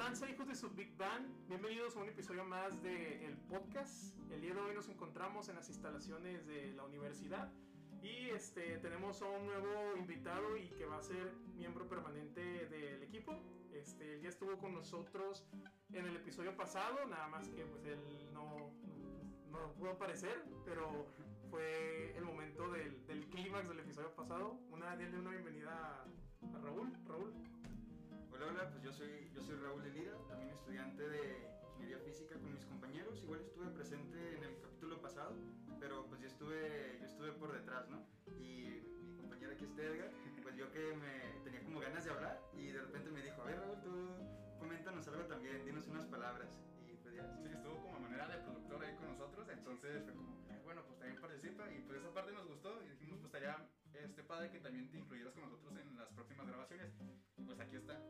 tranza, hijos de su Big Bang? Bienvenidos a un episodio más del el podcast. El día de hoy nos encontramos en las instalaciones de la universidad y este, tenemos a un nuevo invitado y que va a ser miembro permanente del equipo. Este, él ya estuvo con nosotros en el episodio pasado, nada más que pues él no, no pudo aparecer, pero fue el momento del, del clímax del episodio pasado. Una, denle una bienvenida a Raúl. Raúl. Hola, hola, pues yo soy, yo soy Raúl de Lira, también estudiante de Ingeniería Física con mis compañeros. Igual estuve presente en el capítulo pasado, pero pues yo estuve, yo estuve por detrás, ¿no? Y mi compañera aquí está Edgar, pues yo que me tenía como ganas de hablar y de repente me dijo, a ver Raúl, tú coméntanos algo también, dinos unas palabras. Y pues ya. Sí, estuvo como manera de productor ahí con nosotros, entonces fue como, eh, bueno, pues también participa y pues esa parte nos gustó y dijimos, pues estaría este padre que también te incluyeras con nosotros en las próximas grabaciones. Y pues aquí está.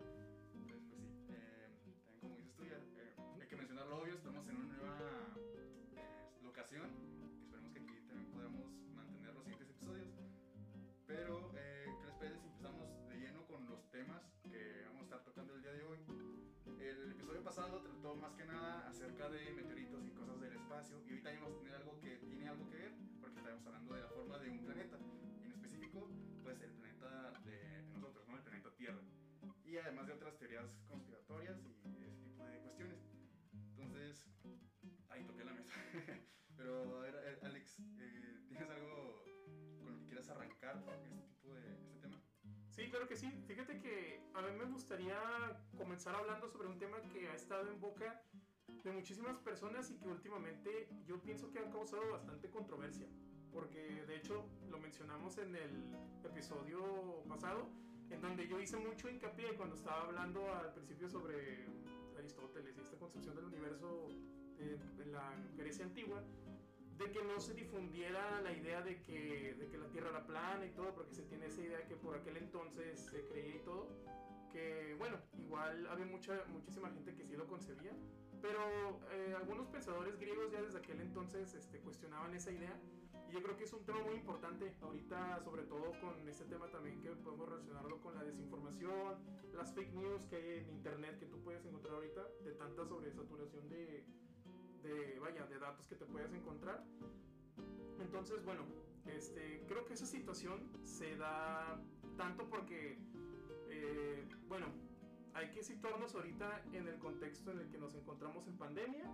Ahorita vamos a tener algo que tiene algo que ver porque estamos hablando de la forma de un planeta, en específico pues el planeta de, nosotros, ¿no? el planeta Tierra y además de otras teorías conspiratorias y ese tipo de cuestiones. Entonces, ahí toqué la mesa. Pero a ver, eh, Alex, eh, ¿tienes algo con lo que quieras arrancar este tipo de este tema? Sí, claro que sí. Fíjate que a mí me gustaría comenzar hablando sobre un tema que ha estado en boca de muchísimas personas y que últimamente yo pienso que ha causado bastante controversia. Porque de hecho lo mencionamos en el episodio pasado, en donde yo hice mucho hincapié cuando estaba hablando al principio sobre Aristóteles y esta concepción del universo eh, en la Grecia antigua, de que no se difundiera la idea de que, de que la Tierra era plana y todo, porque se tiene esa idea que por aquel entonces se creía y todo, que bueno, igual había mucha, muchísima gente que sí lo concebía, pero eh, algunos pensadores griegos ya desde aquel entonces este, cuestionaban esa idea y yo creo que es un tema muy importante ahorita, sobre todo con este tema también que podemos relacionarlo con la desinformación, las fake news que hay en internet que tú puedes encontrar ahorita, de tanta sobresaturación de, de, vaya, de datos que te puedes encontrar. Entonces, bueno, este, creo que esa situación se da tanto porque, eh, bueno, hay que situarnos ahorita en el contexto en el que nos encontramos en pandemia.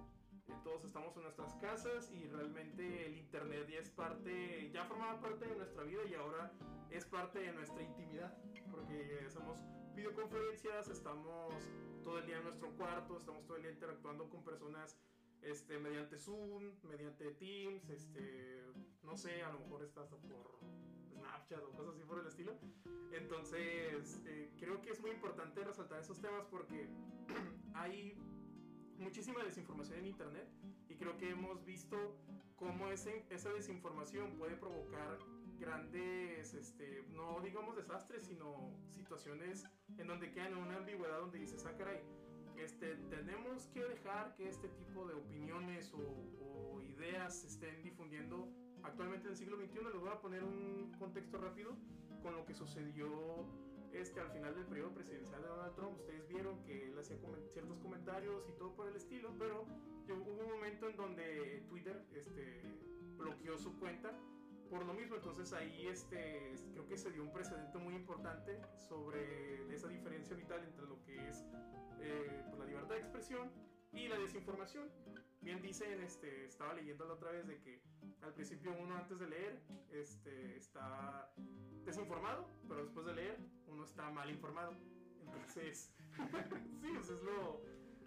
Eh, todos estamos en nuestras casas y realmente el internet ya es parte, ya formaba parte de nuestra vida y ahora es parte de nuestra intimidad. Porque hacemos videoconferencias, estamos todo el día en nuestro cuarto, estamos todo el día interactuando con personas este, mediante Zoom, mediante Teams, este, no sé, a lo mejor está hasta por Snapchat o cosas así por el estilo. Entonces, eh, creo que es muy importante resaltar esos temas porque hay muchísima desinformación en Internet y creo que hemos visto cómo ese, esa desinformación puede provocar grandes, este, no digamos desastres, sino situaciones en donde quedan en una ambigüedad donde dices, ah, caray, este, tenemos que dejar que este tipo de opiniones o, o ideas se estén difundiendo actualmente en el siglo XXI. Les voy a poner un contexto rápido con lo que sucedió este, al final del periodo presidencial de Donald Trump. Ustedes vieron que él hacía ciertos comentarios y todo por el estilo, pero hubo un momento en donde Twitter este, bloqueó su cuenta por lo mismo. Entonces ahí este, creo que se dio un precedente muy importante sobre esa diferencia vital entre lo que es eh, pues, la libertad de expresión y la desinformación. Bien dicen, este, estaba leyendo la otra vez de que al principio uno antes de leer este, está desinformado, pero después de leer uno está mal informado. Entonces, sí, eso es lo,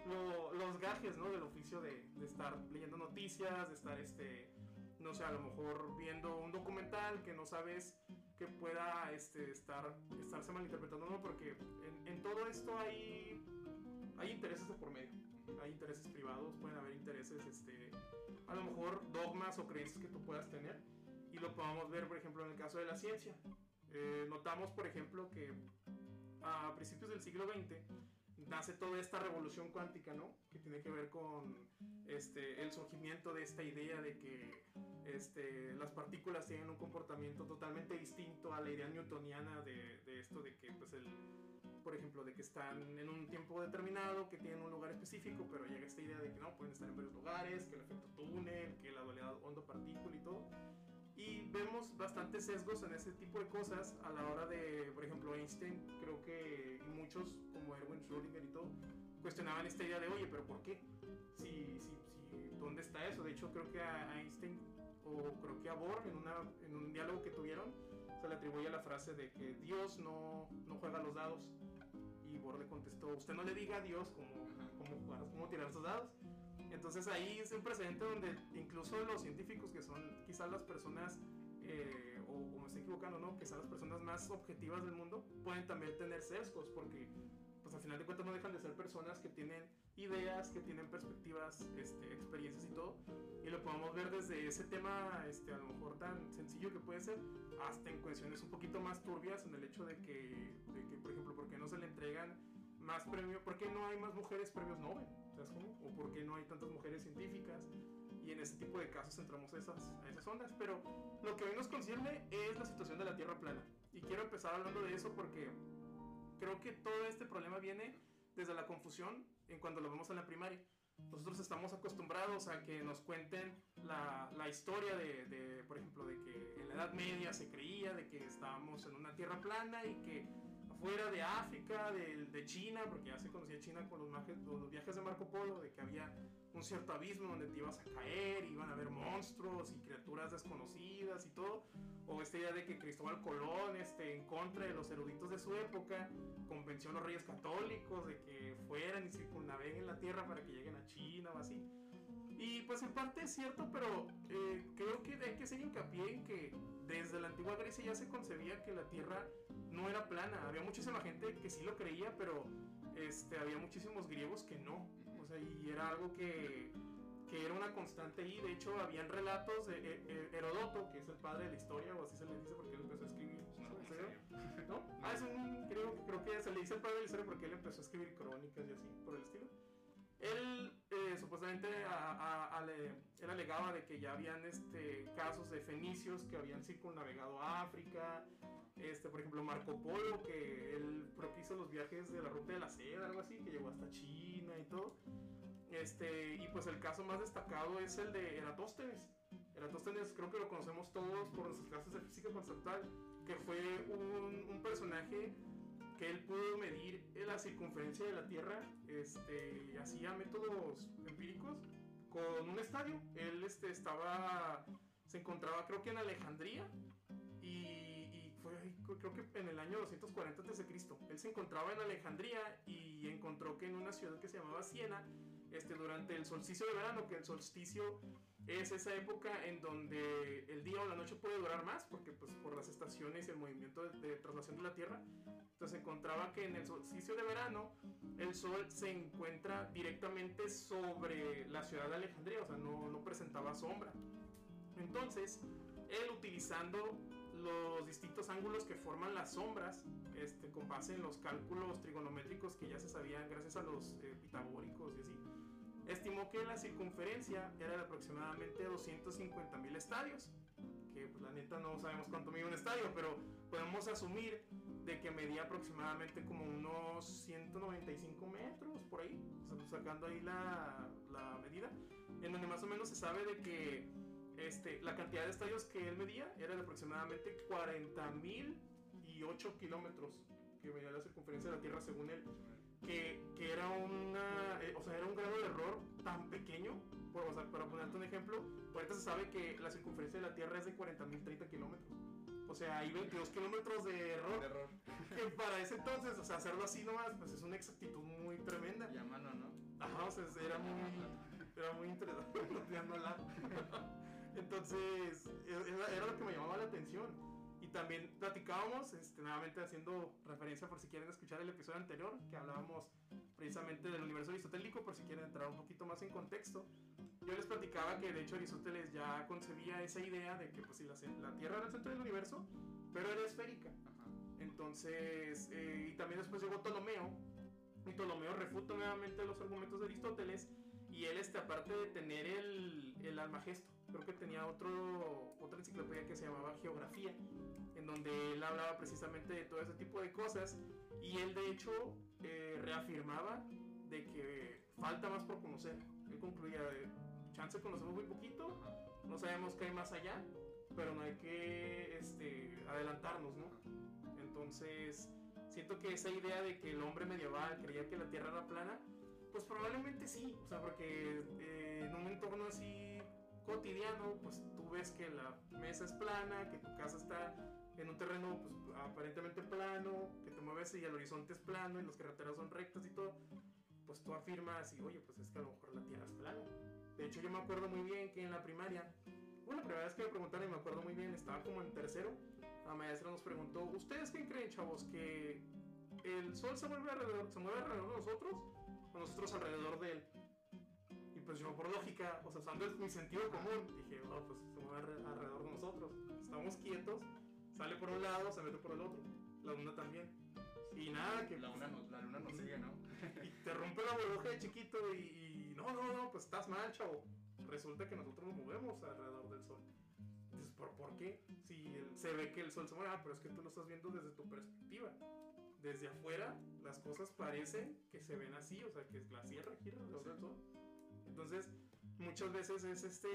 lo, los gajes ¿no? del oficio de, estar leyendo noticias, de estar, este, no sé, a lo mejor viendo un documental que no sabes que pueda este, estar, estarse malinterpretando, ¿no? porque en, en todo esto hay, hay intereses de por medio hay intereses privados, pueden haber intereses, este, a lo mejor dogmas o creencias que tú puedas tener. Y lo podemos ver, por ejemplo, en el caso de la ciencia. Eh, notamos, por ejemplo, que a principios del siglo XX nace toda esta revolución cuántica, ¿no? Que tiene que ver con este, el surgimiento de esta idea de que este, las partículas tienen un comportamiento totalmente distinto a la idea newtoniana de, de esto de que, pues, el, por ejemplo, de que están en un tiempo determinado, que tienen un lugar específico, pero llega esta idea de que no, pueden estar en varios lugares, que el efecto túnel, que la dualidad onda-partícula y todo. Y vemos bastantes sesgos en ese tipo de cosas a la hora de, por ejemplo, Einstein, creo que muchos, como Erwin Schrödinger y todo, cuestionaban esta idea de, oye, pero ¿por qué? Si, si, si, ¿Dónde está eso? De hecho, creo que a Einstein, o creo que a Bohr, en, una, en un diálogo que tuvieron, se le atribuye la frase de que Dios no, no juega los dados. Y Bohr le contestó, usted no le diga a Dios cómo, cómo, jugar, cómo tirar sus dados. Entonces ahí es un precedente donde incluso los científicos, que son quizás las personas, eh, o, o, me estoy equivocando, ¿no? Son las personas más objetivas del mundo, pueden también tener sesgos, porque pues al final de cuentas no dejan de ser personas que tienen ideas, que tienen perspectivas, este, experiencias y todo. Y lo podemos ver desde ese tema, este, a lo mejor tan sencillo que puede ser, hasta en cuestiones un poquito más turbias, en el hecho de que, de que por ejemplo, ¿por qué no se le entregan más premios? ¿Por qué no hay más mujeres premios Nobel? ¿Sabes cómo? ¿O por qué no hay tantas mujeres científicas? Y en ese tipo de casos entramos a esas, a esas ondas. Pero lo que hoy nos concierne es la situación de la Tierra plana. Y quiero empezar hablando de eso porque creo que todo este problema viene desde la confusión en cuando lo vemos en la primaria. Nosotros estamos acostumbrados a que nos cuenten la, historia de, de, por ejemplo, de que en la Edad Media se creía de que estábamos en una tierra plana y que afuera de África, de, de China, porque ya se conocía China con los, los, viajes de Marco Polo, de que había un cierto abismo donde te ibas a caer, iban a haber monstruos y criaturas desconocidas y todo, o esta idea de que Cristóbal Colón, este, en contra de los eruditos de su época, convenció a los reyes católicos de que fueran y circunnaveguen la tierra para que lleguen a China o así. Y pues en parte es cierto, pero eh, creo que hay que hacer hincapié en que desde la antigua Grecia ya se concebía que la tierra no era plana. Había muchísima gente que sí lo creía, pero este, había muchísimos griegos que no. O sea, y era algo que, que era una constante ahí. De hecho, habían relatos de eh, Herodoto, que es el padre de la historia, o así se le dice porque él empezó a escribir. ¿No? ¿No? Ah, es un, creo, creo que se le dice el padre de la historia porque él empezó a escribir crónicas y así, por el estilo. Él eh, supuestamente a, a, a él alegaba de que ya habían este, casos de fenicios que habían circunnavegado a África, este, por ejemplo Marco Polo, que él propició los viajes de la ruta de la seda, algo así, que llegó hasta China y todo. Este, y pues el caso más destacado es el de Eratóstenes. Eratóstenes creo que lo conocemos todos por nuestras clases de física conceptual, que fue un, un personaje que él pudo medir la circunferencia de la Tierra, este, hacía métodos empíricos con un estadio. Él este, estaba, se encontraba creo que en Alejandría y, y fue creo que en el año 240 a.C. Él se encontraba en Alejandría y encontró que en una ciudad que se llamaba Siena, este, durante el solsticio de verano, que el solsticio es esa época en donde el día o la noche puede durar más, porque pues por las estaciones y el movimiento de, traslación de la Tierra, entonces encontraba que en el solsticio de verano el sol se encuentra directamente sobre la ciudad de Alejandría, o sea, no, no presentaba sombra. Entonces, él utilizando los distintos ángulos que forman las sombras, este, con base en los cálculos trigonométricos que ya se sabían gracias a los eh, pitagóricos y así, estimó que la circunferencia era de aproximadamente 250 mil estadios. Que pues, la neta no sabemos cuánto mide un estadio, pero podemos asumir de que medía aproximadamente como unos 195 metros por ahí, sacando ahí la, la medida, en donde más o menos se sabe de que este, la cantidad de estadios que él medía era de aproximadamente 40 mil y 8 kilómetros que medía la circunferencia de la Tierra según él, que, que era, una, eh, o sea, era un grado de error tan pequeño, por, o sea, para ponerte un ejemplo, ahorita se sabe que la circunferencia de la Tierra es de 40 mil 30 kilómetros. O sea, hay 22 kilómetros de error. De error. Que para ese entonces, o sea, hacerlo así nomás, pues es una exactitud muy tremenda. Y a mano, ¿no? Ajá, o sea, era muy, era muy interesante. Entonces, era, era, lo que me llamaba la atención. Y también platicábamos, este, nuevamente haciendo referencia por si quieren escuchar el episodio anterior, que hablábamos precisamente del universo aristotélico, por si quieren entrar un poquito más en contexto. Yo les platicaba que de hecho Aristóteles ya concebía esa idea de que pues, si la, la Tierra era el centro del universo, pero era esférica. Ajá. Entonces, eh, y también después llegó Ptolomeo, y Ptolomeo refuta nuevamente los argumentos de Aristóteles, y él, este, aparte de tener el, el almagesto, creo que tenía otro, otra enciclopedia que se llamaba Geografía, en donde él hablaba precisamente de todo ese tipo de cosas y él de hecho eh, reafirmaba de que falta más por conocer. Él concluía, de, chance conocemos muy poquito, no sabemos qué hay más allá, pero no hay que este, adelantarnos, ¿no? Entonces, siento que esa idea de que el hombre medieval creía que la Tierra era plana, pues probablemente sí, o sea, porque eh, en un entorno así cotidiano, pues tú ves que la mesa es plana, que tu casa está en un terreno pues, aparentemente plano, que te mueves y el horizonte es plano y las carreteras son rectas y todo, pues tú afirmas y oye, pues es que a lo mejor la Tierra es plana. De hecho, yo me acuerdo muy bien que en la primaria, bueno, la primera vez que me preguntaron y me acuerdo muy bien, estaba como en tercero, la maestra nos preguntó, ¿ustedes qué creen, chavos? ¿Que el sol se mueve alrededor, se mueve alrededor de nosotros o nosotros alrededor de él? Pues yo por lógica, o sea, usando mi sentido común, dije, oh, pues se mueve alrededor de nosotros. Estamos quietos, sale por un lado, se mete por el otro. La luna también. Y nada, que... La, luna nos, la luna nos sigue, ¿no? y te rompe la burbuja de chiquito y, y, no, no, no, pues estás mal, chavo. Resulta que nosotros nos movemos alrededor del sol. Entonces, ¿por, ¿por qué? Si el, se ve que el sol se mueve, ah, pero es que tú lo estás viendo desde tu perspectiva. Desde afuera, las cosas parecen que se ven así, o sea, que la Tierra gira alrededor del sol. Entonces, muchas veces es este.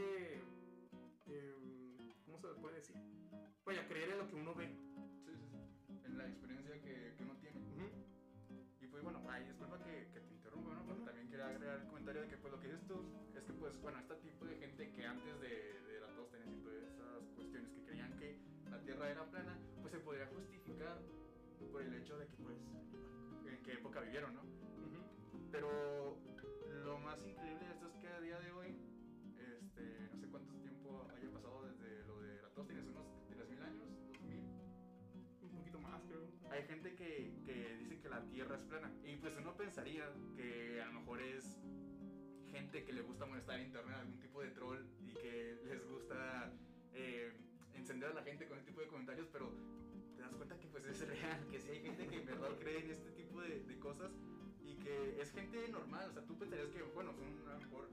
Eh, ¿Cómo se puede decir? Vaya, creer en lo que uno ve. Sí, sí, sí. En la experiencia que, que uno tiene. Uh -huh. Y pues bueno, ahí disculpa que, que, te interrumpa, ¿no? Pero también quería agregar el comentario de que pues lo que dices tú es que pues bueno, este tipo de gente que antes de, de Eratóstenes y todas esas cuestiones que creían que la Tierra era plana, pues se podría justificar por el hecho de que pues en qué época vivieron, ¿no? Uh -huh. Pero pensaría que a lo mejor es gente que le gusta molestar en internet, algún tipo de troll y que les gusta eh, encender a la gente con este tipo de comentarios, pero te das cuenta que pues es real, que sí hay gente que en verdad cree en este tipo de, de cosas y que es gente normal, o sea, tú pensarías que, bueno, son a lo mejor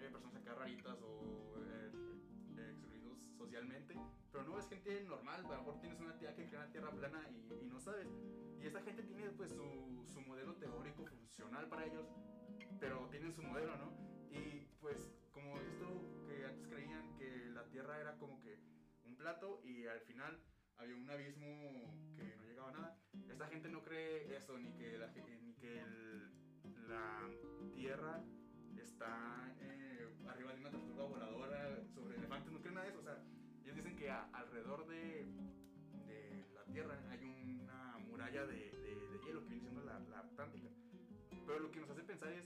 eh, personas acá raritas o eh, excluidos socialmente, pero no es gente normal, a lo mejor tienes una tía que cree la tierra plana y, y no sabes. Y esta gente tiene pues su, su modelo teórico funcional para ellos, pero tienen su modelo, ¿no? Y pues como esto que antes creían que la tierra era como que un plato y al final había un abismo que no llegaba a nada. Esta gente no cree eso, ni que la, ni que el, la tierra está eh, arriba de una tortuga voladora sobre elefantes, no creen nada de eso. O sea, ellos dicen que a, alrededor de, de, la tierra de, de hielo que viene siendo la, la Atlántica. Pero lo que nos hace pensar es,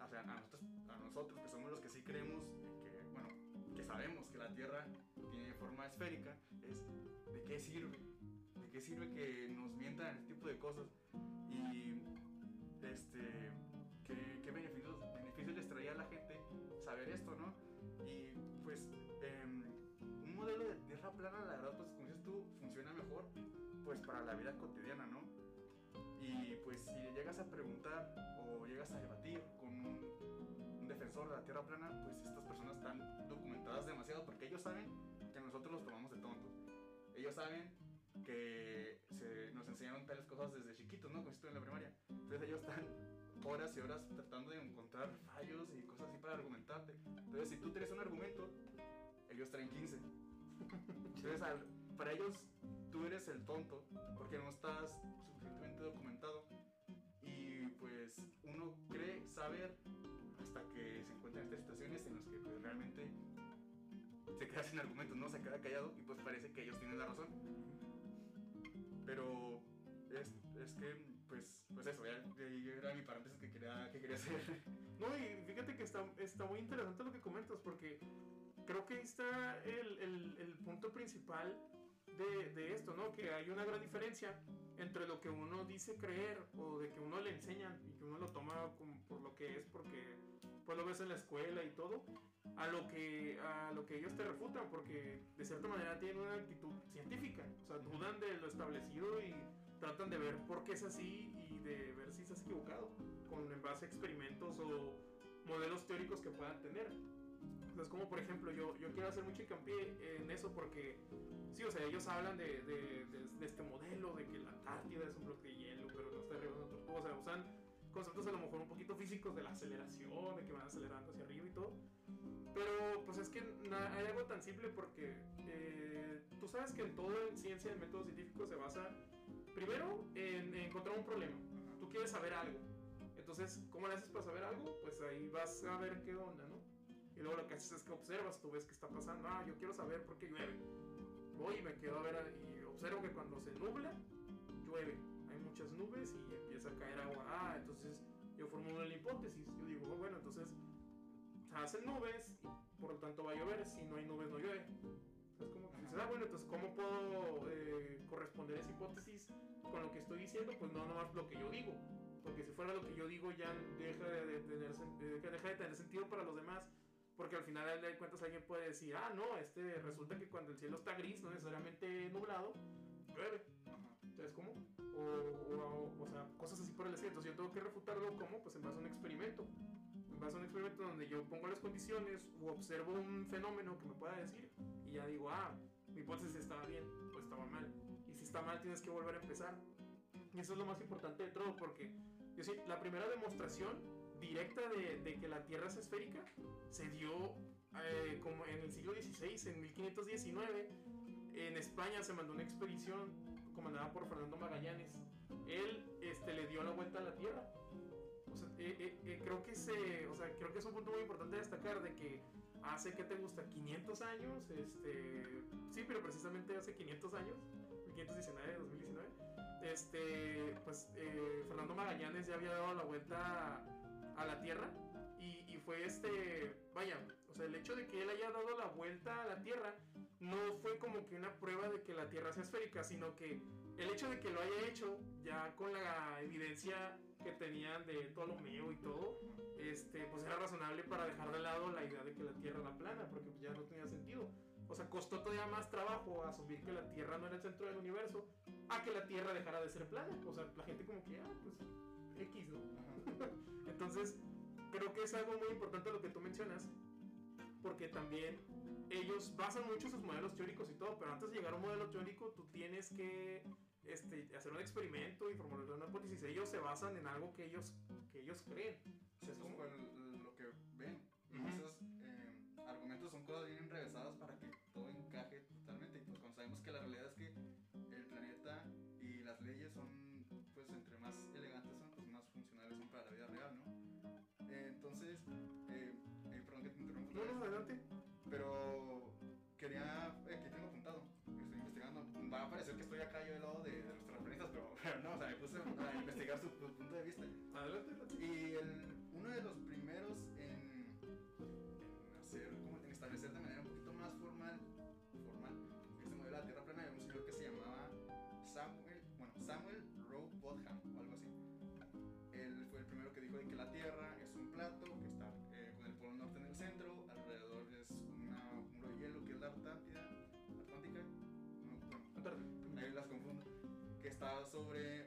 o sea, a nosotros, a nosotros que somos los que sí creemos, que, bueno, que sabemos que la tierra tiene forma esférica, es ¿de qué sirve? ¿De qué sirve que nos mientan este tipo de cosas? Y, este, demasiado porque ellos saben que nosotros los tomamos de tontos ellos saben que se, nos enseñaron tales cosas desde chiquitos, ¿no? Como en la primaria. Entonces ellos están horas y horas tratando de encontrar fallos y cosas así para argumentarte. Entonces si tú tienes un argumento, ellos traen 15. Entonces para ellos tú eres el tonto porque no estás suficientemente documentado. Y pues uno cree saber se queda sin argumentos, ¿no? Se queda callado y pues parece que ellos tienen la razón. Pero es, es que, pues, pues eso, ya era mi paréntesis que quería, que quería hacer. No, y fíjate que está, está muy interesante lo que comentas porque creo que ahí está el, el, el punto principal de, esto, ¿no? Que hay una gran diferencia entre lo que uno dice creer o de que uno le enseñan y que uno lo toma como por lo que es porque pues lo ves en la escuela y todo a lo que a lo que ellos te refutan porque de cierta manera tienen una actitud científica o sea dudan de lo establecido y tratan de ver por qué es así y de ver si estás equivocado con en base a experimentos o modelos teóricos que puedan tener Entonces, como por ejemplo, yo, yo quiero hacer mucho hincapié en eso porque, sí, o sea, ellos hablan de, de, de, de este modelo, de que la Antártida es un bloque de hielo, pero no está arriba de una tortuga. O sea, usan conceptos a lo mejor un poquito físicos de la aceleración, de que van acelerando hacia arriba y todo. Pero pues es que hay algo tan simple porque eh, tú sabes que en todo en ciencia, en método científico se basa primero en, en encontrar un problema. Tú quieres saber algo. Entonces, ¿cómo le haces para saber algo? Pues ahí vas a ver qué onda, ¿no? Y luego lo que haces es que observas, tú ves qué está pasando. Ah, yo quiero saber por qué llueve. Voy y me quedo a ver y observo que cuando se nubla, llueve. Hay muchas nubes y empieza a caer agua. Ah, entonces yo formulo una hipótesis. Yo digo, "Oh, bueno, entonces se hacen nubes y por lo tanto va a llover. Si no hay nubes, no llueve. Entonces, como que dices, ah, bueno, entonces, ¿cómo puedo eh, corresponder esa hipótesis con lo que estoy diciendo? Pues no nomás lo que yo digo. Porque si fuera lo que yo digo, ya deja de, tener, eh, deja de tener sentido para los demás. Porque al final de cuentas alguien puede decir, ah, no, este resulta que cuando el cielo está gris, no necesariamente nublado, llueve. Entonces, ¿cómo? O, o, o sea, cosas así por el estilo. Entonces, yo tengo que refutarlo, ¿cómo? Pues en base a un experimento. En base a un experimento donde yo pongo las condiciones o observo un fenómeno que me pueda decir y ya digo, ah, mi hipótesis estaba bien o estaba mal. Y si está mal, tienes que volver a empezar. Y eso es lo más importante de todo, porque yo sí, la primera demostración directa de, de que la Tierra es esférica se dio eh, como en el siglo XVI, en 1519. En España se mandó una expedición comandada por Fernando Magallanes. Él este, le dio la vuelta a la Tierra. O sea, eh, eh, eh, creo, que se, o sea, creo que es un punto muy importante destacar de que hace, ¿qué te gusta? 500 años, este, sí, pero precisamente hace 500 años, 1519, 2019, este, pues eh, Fernando Magallanes ya había dado la vuelta a, la Tierra y, y fue este, vaya, o sea, el hecho de que él haya dado la vuelta a la Tierra no fue como que una prueba de que la Tierra sea esférica, sino que el hecho de que lo haya hecho ya con la evidencia que tenían de Ptolomeo y todo, este, pues era razonable para dejar de lado la idea de que la Tierra era plana, porque ya no tenía sentido. O sea, costó todavía más trabajo asumir que la Tierra no era el centro del universo a que la Tierra dejara de ser plana. O sea, la gente como que, ah, pues X, ¿no? Entonces, creo que es algo muy importante lo que tú mencionas, porque también ellos basan mucho sus modelos teóricos y todo, pero antes de llegar a un modelo teórico, tú tienes que este, hacer un experimento y formular una hipótesis. Ellos se basan en algo que ellos, que ellos creen. Sí, es como el- lo que ven. Esos eh, argumentos son cosas bien enrevesadas para que sobre,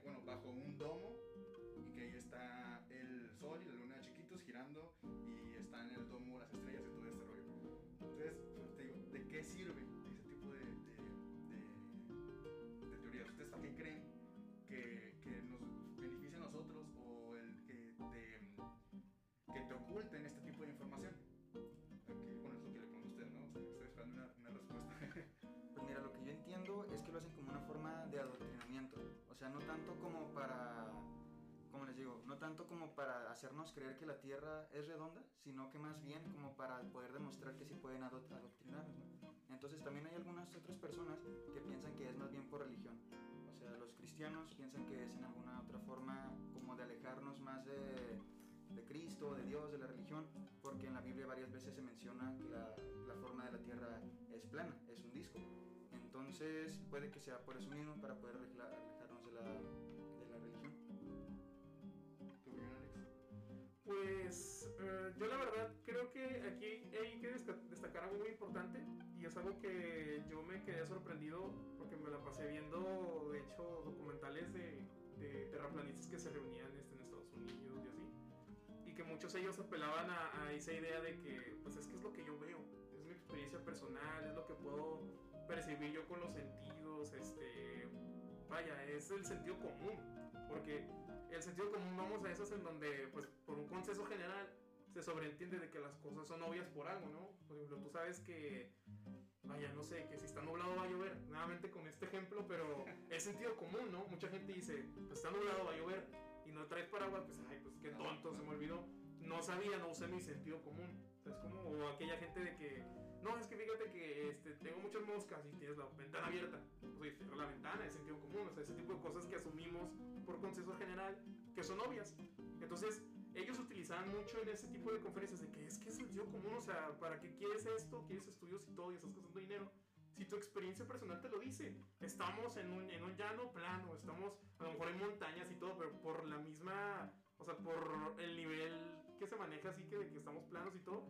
tanto como para hacernos creer que la Tierra es redonda, sino que más bien como para poder demostrar que sí pueden ado- adoctrinarnos. ¿no? Entonces también hay algunas otras personas que piensan que es más bien por religión. O sea, los cristianos piensan que es en alguna otra forma como de alejarnos más de, de Cristo, de Dios, de la religión, porque en la Biblia varias veces se menciona que la, la forma de la Tierra es plana, es un disco. Entonces puede que sea por eso mismo, para poder aleja- alejarnos de la, Pues eh, yo la verdad creo que aquí hay que desta- destacar algo muy importante y es algo que yo me quedé sorprendido porque me la pasé viendo, de hecho, documentales de, terraplanistas que se reunían este, en Estados Unidos y así. Y que muchos de ellos apelaban a, a esa idea de que, pues es que es lo que yo veo. experiencia personal, es lo que puedo percibir yo con los sentidos, este, vaya, es el sentido común, porque el sentido común vamos a esos en donde, pues, por un consenso general se sobreentiende de que las cosas son obvias por algo, ¿no? Por ejemplo, tú sabes que, vaya, no sé, que si está nublado va a llover, nuevamente con este ejemplo, pero es sentido común, ¿no? Mucha gente dice, pues está nublado va a llover, y no traes paraguas, pues, ay, pues qué tonto, se me olvidó. No sabía, no usé mi sentido común. es como o aquella gente de que, no, es que fíjate que este, tengo muchas moscas y tienes la ventana abierta. Pues cierra la ventana, es sentido común. O sea, ese tipo de cosas que asumimos por consenso general que son obvias. Entonces, ellos utilizaban mucho en ese tipo de conferencias de que es que es sentido común, o sea, ¿para qué quieres esto? ¿Quieres estudios y todo y estás gastando dinero? Si tu experiencia personal te lo dice, estamos en un, en un llano plano, estamos a lo mejor en montañas y todo, pero por la misma, o sea, por el nivel que se maneja así que de que estamos planos y todo,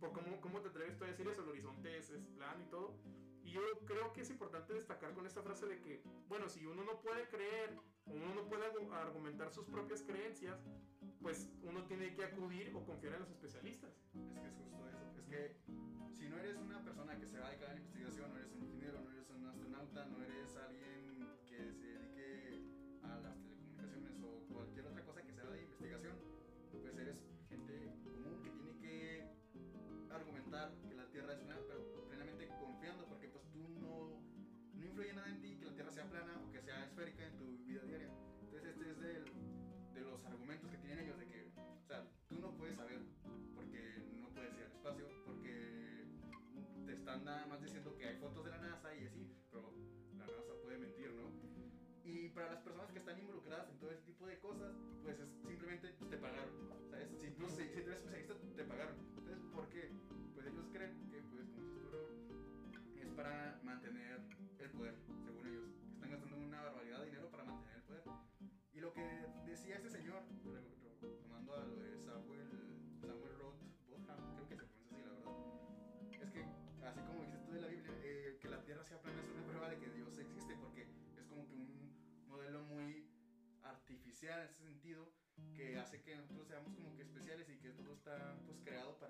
por cómo, cómo te atreves tú a decir eso, el horizonte es, es plano y todo. Y yo creo que es importante destacar con esta frase de que, bueno, si uno no puede creer, o uno no puede argumentar sus propias creencias, pues uno tiene que acudir o confiar en los especialistas. Es que es justo eso. Es que si no eres una persona que se va a dedicar a la investigación, no eres un ingeniero, no eres un astronauta, no eres nada más diciendo que hay fotos de la NASA y así, pero la NASA puede mentir, ¿no? Y para las personas que están involucradas en todo ese tipo de cosas, en ese sentido que hace que nosotros seamos como que especiales y que todo está pues creado para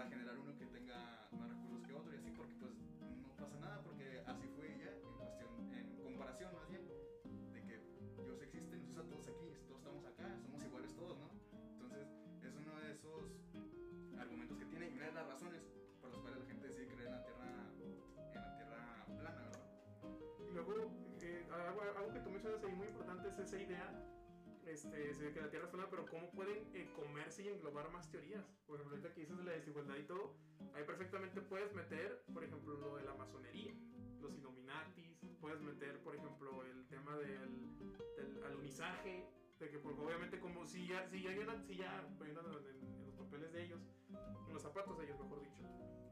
pueda generar uno que tenga más recursos que otro y así porque pues no pasa nada porque así fue ella en cuestión en comparación más bien de que Dios existe nos hizo a todos aquí todos estamos acá somos iguales todos no entonces es uno de esos argumentos que tiene y una de las razones por las cuales la gente decide creer en la tierra en la tierra plana verdad Y luego, eh, algo, algo que tú mencionas ahí muy importante es esa idea este, de que la Tierra es plana, pero cómo pueden eh, comerse y englobar más teorías. Por ejemplo, ahorita que dices de la desigualdad y todo, ahí perfectamente puedes meter, por ejemplo, lo de la masonería, los Illuminatis, puedes meter, por ejemplo, el tema del, del alunizaje, de que porque obviamente como si ya, si ya, hay una- si ya en, en los papeles de ellos, en los zapatos de ellos, mejor dicho,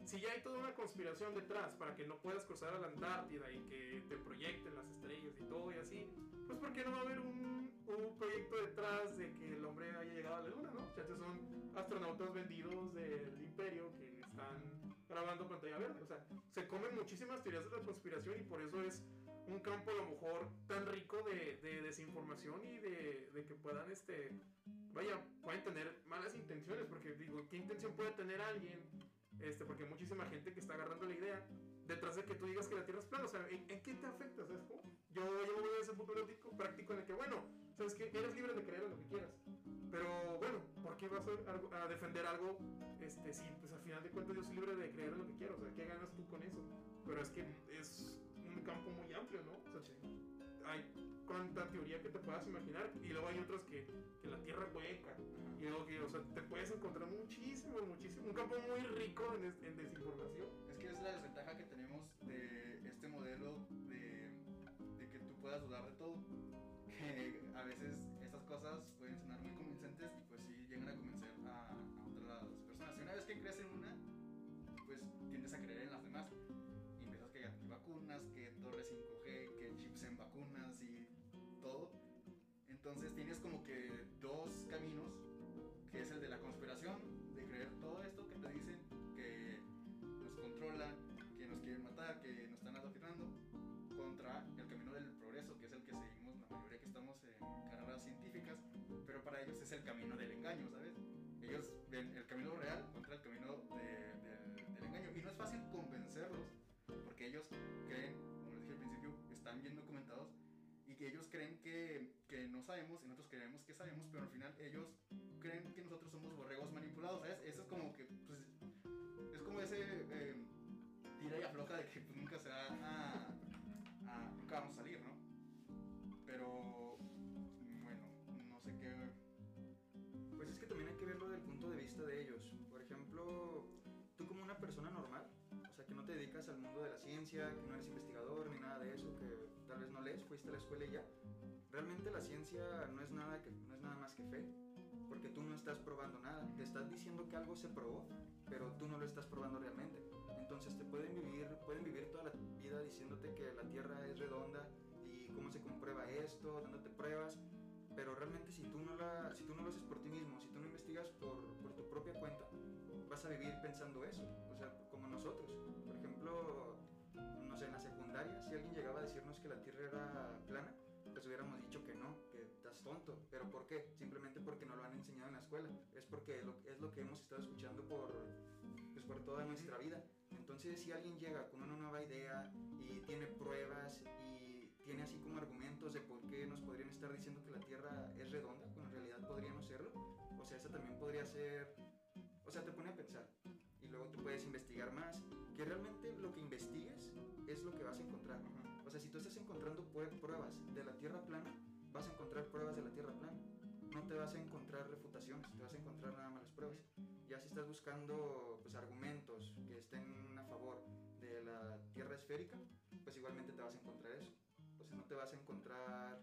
si ya hay toda una conspiración detrás para que no puedas cruzar a la Antártida y que te proyecten las estrellas y todo y así, pues ¿por qué no va a haber un, un proyecto detrás de que el hombre haya llegado a la luna, no? Chances son astronautas vendidos del imperio que están grabando pantalla verde. O sea, se comen muchísimas teorías de la conspiración y por eso es un campo a lo mejor tan rico de, de desinformación y de, de que puedan, este, vaya, pueden tener malas intenciones, porque digo, ¿qué intención puede tener alguien? Este, porque hay muchísima gente que está agarrando la idea detrás de que tú digas que la Tierra es plana. O sea, ¿en, qué te afecta? ¿Sabes cómo? Yo, yo voy a ese punto práctico, práctico en el que, bueno, sabes que eres libre de creer en lo que quieras. Pero bueno, ¿por qué vas a, a defender algo? Este, sí, pues al final de cuentas yo soy libre de creer en lo que quiero. O sea, ¿qué ganas tú con eso? Pero es que es un campo muy amplio, ¿no? O sea, hay cuanta teoría que te puedas imaginar. Y luego hay otros que, que la Tierra es hueca. Y luego que, o sea, te puedes encontrar muchísimo, muchísimo. Un campo muy rico en desinformación. Es que es la desventaja que tenemos de este modelo de, de que tú puedas dudar de todo. Que a veces estas cosas pueden sonar no sabemos y nosotros creemos que sabemos, pero al final ellos creen que nosotros somos borregos manipulados, ¿sabes? Eso es como que, pues, es como ese eh, tira y afloja de que pues, nunca se va a, a- nunca vamos a salir, ¿no? Pero, bueno, no sé qué... Pues es que también hay que verlo del punto de vista de ellos. Por ejemplo, tú como una persona normal, o sea, que no te dedicas al mundo de la ciencia, que no eres investigador ni nada de eso, que tal vez no lees, fuiste a la escuela y ya. Realmente la ciencia no es nada, que, no es nada más que fe, porque tú no estás probando nada. Te estás diciendo que algo se probó, pero tú no lo estás probando realmente. Entonces te pueden vivir, pueden vivir toda la vida diciéndote que la Tierra es redonda y cómo se comprueba esto, dándote pruebas, pero realmente si tú no, la, si tú no lo haces por ti mismo, si tú no investigas por, por tu propia cuenta, vas a vivir pensando eso, o sea, como nosotros. Por ejemplo, no sé, en la secundaria, si alguien llegaba a decirnos que la Tierra era plana, pues hubiéramos tonto. ¿Pero por qué? Simplemente porque no lo han enseñado en la escuela. Es porque lo- es lo que hemos estado escuchando por, pues, por toda nuestra vida. Entonces, si alguien llega con una nueva idea y tiene pruebas y tiene así como argumentos de por qué nos podrían estar diciendo que la Tierra es redonda, cuando en realidad podría no serlo, o sea, eso también podría ser, o sea, te pone a pensar. Y luego tú puedes investigar más, que realmente lo que investigues es lo que vas a encontrar. O sea, si tú estás encontrando pruebas de la Tierra plana, vas a encontrar pruebas de la Tierra plana. No te vas a encontrar refutaciones, te vas a encontrar nada más las pruebas. Ya si estás buscando pues, argumentos que estén a favor de la Tierra esférica, pues igualmente te vas a encontrar eso. O sea, no te vas a encontrar...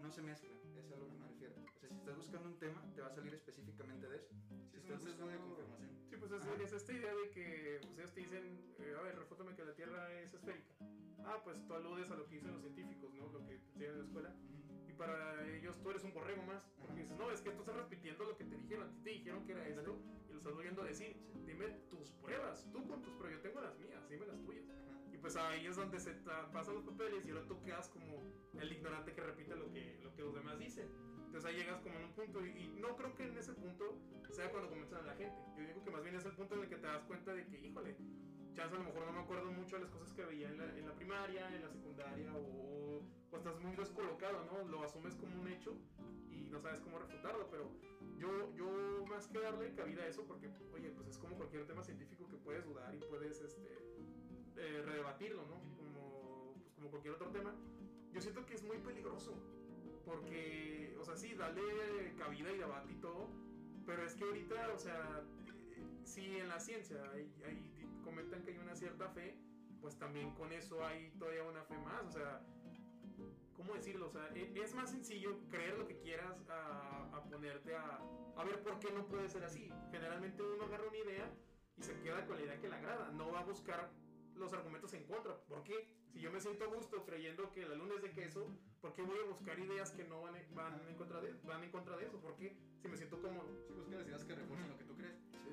No se mezclan, es a lo que me refiero. O sea, si estás buscando un tema, te va a salir específicamente de eso. Sí, es un sesgo de confirmación. Sí, pues es, es esta idea de que pues, ellos te dicen, eh, a ver, refútame que la Tierra es esférica. Ah, pues tú aludes a lo que dicen los científicos, ¿no? Lo que te enseñan en la escuela. Para ellos tú eres un borrego más. Porque dices, no, es que tú estás repitiendo lo que te dijeron. A ti te dijeron que era esto y lo estás volviendo a decir. Dime tus pruebas. Tú con tus pruebas. Yo tengo las mías. Dime las tuyas. Ajá. Y pues ahí es donde se pasan los papeles y ahora tú quedas como el ignorante que repite lo que, lo que los demás dicen. Entonces ahí llegas como en un punto y, y no creo que en ese punto sea cuando comienzan la gente. Yo digo que más bien es el punto en el que te das cuenta de que, híjole, chance a lo mejor no me acuerdo mucho de las cosas que veía en la, en la primaria, en la secundaria o, o estás muy descolocado, ¿no? Lo asumes como un hecho y no sabes cómo refutarlo, pero yo, yo más que darle cabida a eso, porque, oye, pues es como cualquier tema científico que puedes dudar y puedes, este, eh, redebatirlo, ¿no? Como, pues, como cualquier otro tema. Yo siento que es muy peligroso. Porque, o sea, sí, dale cabida y debate y todo. Pero es que ahorita, o sea, eh, si en la ciencia hay, hay- comentan que hay una cierta fe, pues también con eso hay todavía una fe más. O sea, ¿cómo decirlo? O sea, e- es más sencillo creer lo que quieras a, a ponerte a, a ver por qué no puede ser así. Generalmente uno agarra una idea y se queda con la idea que le agrada. No va a buscar los argumentos en contra. ¿Por qué? Si yo me siento a gusto creyendo que la luna es de queso, ¿por qué voy a buscar ideas que no van, en- van, en, contra de, van en contra de eso? ¿Por qué? Si me siento cómodo. Sí, busca las ideas que refuercen lo que.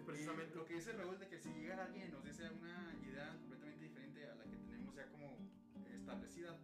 Precisamente. Y lo que dice Raúl de que si llega alguien y nos dice una idea completamente diferente a la que tenemos ya como establecida,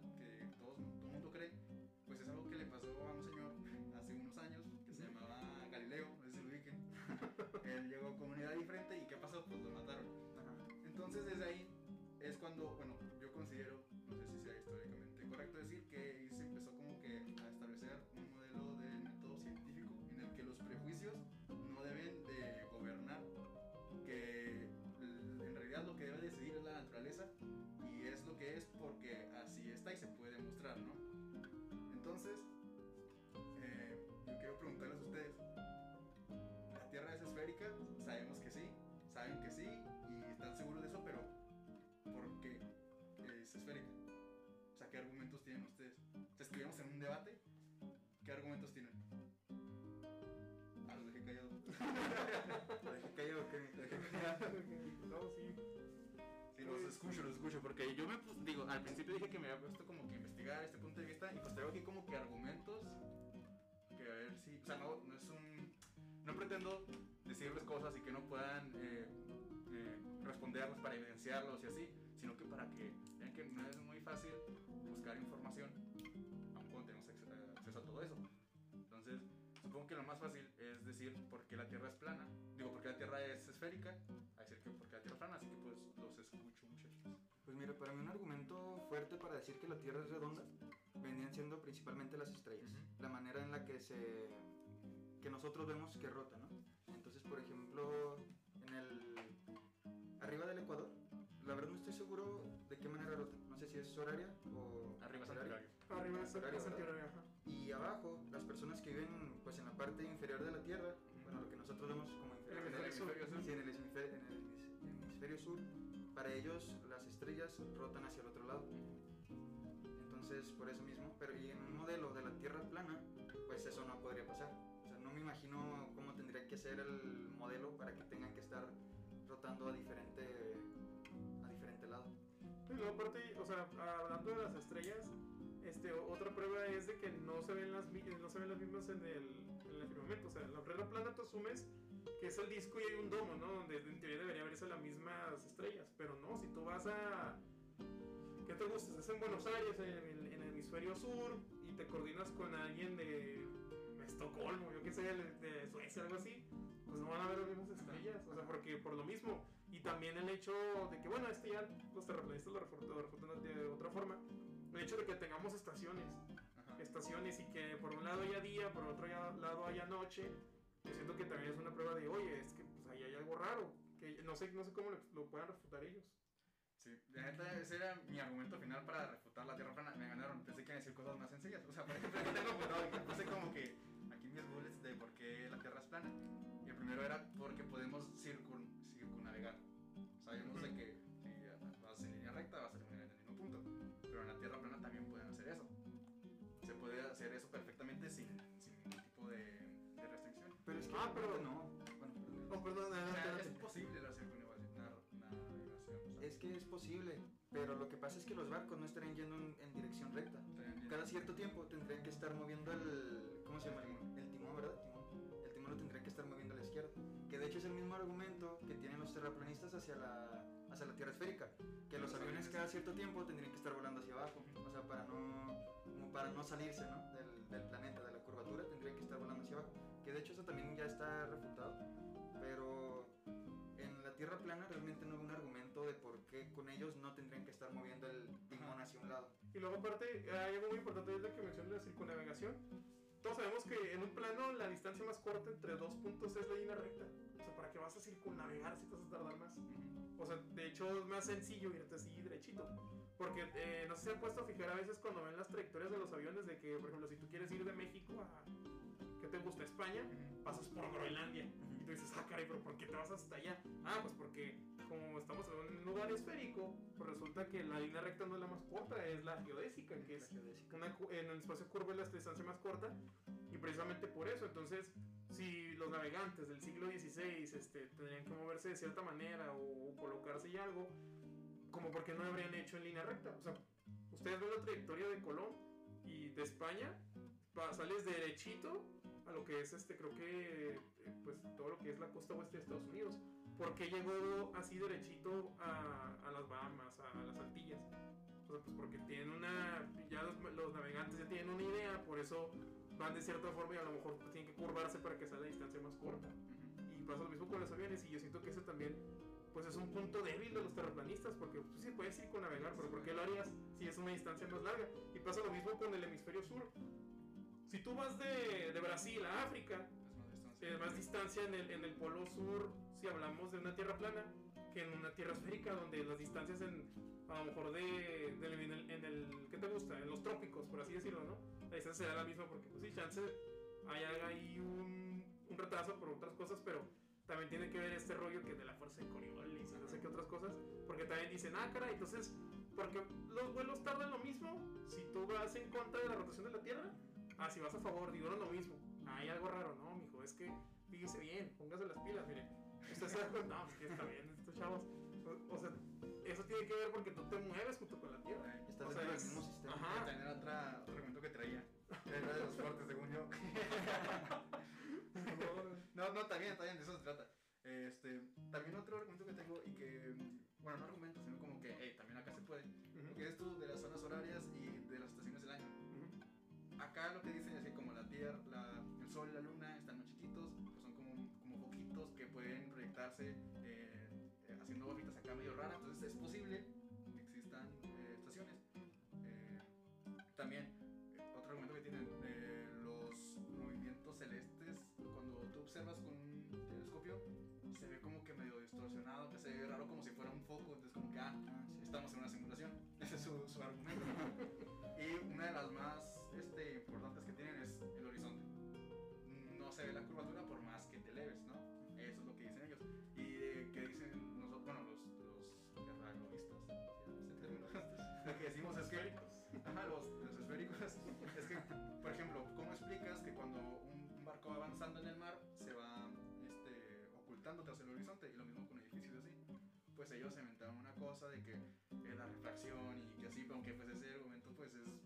No, sí. Sí, los escucho, los escucho, porque yo me pus- digo, al principio dije que me había puesto como que investigar este punto de vista y pues traigo aquí como que argumentos a ver si, o sea, no, no es un, no pretendo decirles cosas y que no puedan eh, eh, responderlos para evidenciarlos y así, sino que para que vean que no es muy fácil buscar información, aun cuando tenemos acceso a todo eso. Entonces, supongo que lo más fácil es decir por qué la Tierra es plana, digo, Tierra es esférica, a decir que por qué la Tierra es plana, así que pues los escucho muchachos. Pues mira, para mí un argumento fuerte para decir que la Tierra es redonda venían siendo principalmente las estrellas, Ujú. la manera en la que se que nosotros vemos que rota, ¿no? Entonces, por ejemplo, en el arriba del Ecuador, la verdad no estoy seguro de qué manera rota, no sé si es horaria o Arriba es horaria. antihorario. Arriba es Horario. Y abajo, las personas que viven pues en la parte inferior de la Tierra, bueno, lo que nosotros vemos como hemisferio sur. Sí, en el hemisferio, en el hemis- hemisferio sur, para ellos las estrellas rotan hacia el otro lado. Entonces, por eso mismo, pero y en un modelo de la Tierra plana, pues eso no podría pasar. O sea, no me imagino cómo tendría que ser el modelo para que tengan que estar rotando a diferente, a diferente lado. Y luego aparte, o sea, hablando de las estrellas, este, otra prueba es de que no se ven las, no se ven las mismas en el, en el firmamento. O sea, en la Tierra plana tú asumes que es el disco y hay un domo, ¿no? Donde en teoría debería verse las mismas estrellas. Pero no, si tú vas a... ¿Qué te gusta? Estás en Buenos Aires, en el, en el hemisferio sur, y te coordinas con alguien de Estocolmo, yo qué sé, de, Suecia, algo así, pues no van a ver las mismas estrellas. O sea, porque por lo mismo. Y también el hecho de que, bueno, este ya los terraplanistas lo refutan, de otra forma. El hecho de que tengamos estaciones, Ajá. estaciones y que por un lado haya día, por otro lado haya noche, yo siento que también es una prueba de, oye, es que pues ahí hay algo raro, que no sé, no sé cómo lo, lo puedan refutar ellos. Sí, la neta, ese era mi argumento final para refutar la Tierra plana. Me ganaron, pensé que iban a decir cosas más sencillas. O sea, por ejemplo, aquí tengo apuntado y puse como que aquí mis bullets de por qué la Tierra es plana. Y el primero era porque podemos circun, posible, pero lo que pasa es que los barcos no estarían yendo en, en dirección recta. Cada cierto tiempo tendrían que estar moviendo el. ¿Cómo se llama? El timón, ¿verdad? Timón. El timón lo tendrían que estar moviendo a la izquierda. Que de hecho es el mismo argumento que tienen los terraplanistas hacia la, hacia la Tierra esférica. Que los Los aviones cada cierto tiempo tendrían que estar volando hacia abajo. O sea, para no, para no salirse ¿no? del, del planeta, de la curvatura, tendrían que estar volando hacia abajo. Que de hecho eso también ya está refutado. Pero Tierra plana realmente no hay un argumento de por qué con ellos no tendrían que estar moviendo el timón hacia un lado. Y luego aparte, hay algo muy importante es lo que mencioné la circunnavegación. Todos sabemos que en un plano la distancia más corta entre dos puntos es la línea recta. O sea, ¿para qué vas a circunnavegar si te vas a tardar más? O sea, de hecho es más sencillo irte así derechito. Porque eh, no sé si se han puesto a fijar a veces cuando ven las trayectorias de los aviones de que, por ejemplo, si tú quieres ir de México a, ¿qué te gusta? España, pasas por Groenlandia. Y tú dices, ah, caray, pero ¿por qué te vas hasta allá? Ah, pues porque como estamos en un lugar esférico, pues resulta que la línea recta no es la más corta, es la geodésica, que es una en el espacio curvo es la distancia más corta y precisamente por eso entonces si los navegantes del siglo XVI este, tendrían que moverse de cierta manera o, colocarse y algo como porque no habrían hecho en línea recta o sea ustedes ven la trayectoria de Colón y de España pa- sales derechito a lo que es este creo que eh, pues todo lo que es la costa oeste de Estados Unidos ¿por qué llegó así derechito a, a las Bahamas a las Antillas? O sea, pues porque tienen una. Ya los, los navegantes ya tienen una idea, por eso van de cierta forma y a lo mejor tienen que curvarse para que sea la distancia más corta. Y pasa lo mismo con los aviones, y yo siento que ese también. Pues es un punto débil de los terraplanistas, porque pues, sí puedes ir con navegar, pero ¿por qué lo harías si es una distancia más larga? Y pasa lo mismo con el hemisferio sur. Si tú vas de, de Brasil a África, Es más distancia. es más distancia en el, en el polo sur, si hablamos de una tierra plana, que en una tierra esférica, donde las distancias en, a lo mejor de, del- en, el, en el, ¿qué te gusta? En los trópicos, por así decirlo, ¿no? La distancia será la misma porque, pues sí, chance hay ahí un, un retraso por otras cosas, pero también tiene que ver este rollo que de la fuerza de Coriolis y no sé qué otras cosas, porque también dicen, ah, caray, entonces, porque los vuelos tardan lo mismo si tú vas en contra de la rotación de la Tierra, ah, si vas a favor, digo, no es lo mismo, hay algo raro, no, mijo, es que fíjese bien, póngase las pilas, mire, usted se da no, pues que está bien, estos chavos, o, o sea, eso tiene que ver porque tú te mueves junto con la Tierra. Estás O sea, dentro del es- mismo sistema. Ajá. También era otra, otro argumento que traía. Era de los fuertes, según yo. no, no, también, también, de eso se trata. Este, también otro argumento que tengo y que, bueno, no argumento, sino como que, hey, también acá se puede, que es esto de las zonas horarias y Acá lo que dicen Pues ellos se inventaron una cosa de que eh, la refracción y que así, aunque pues ese argumento pues es un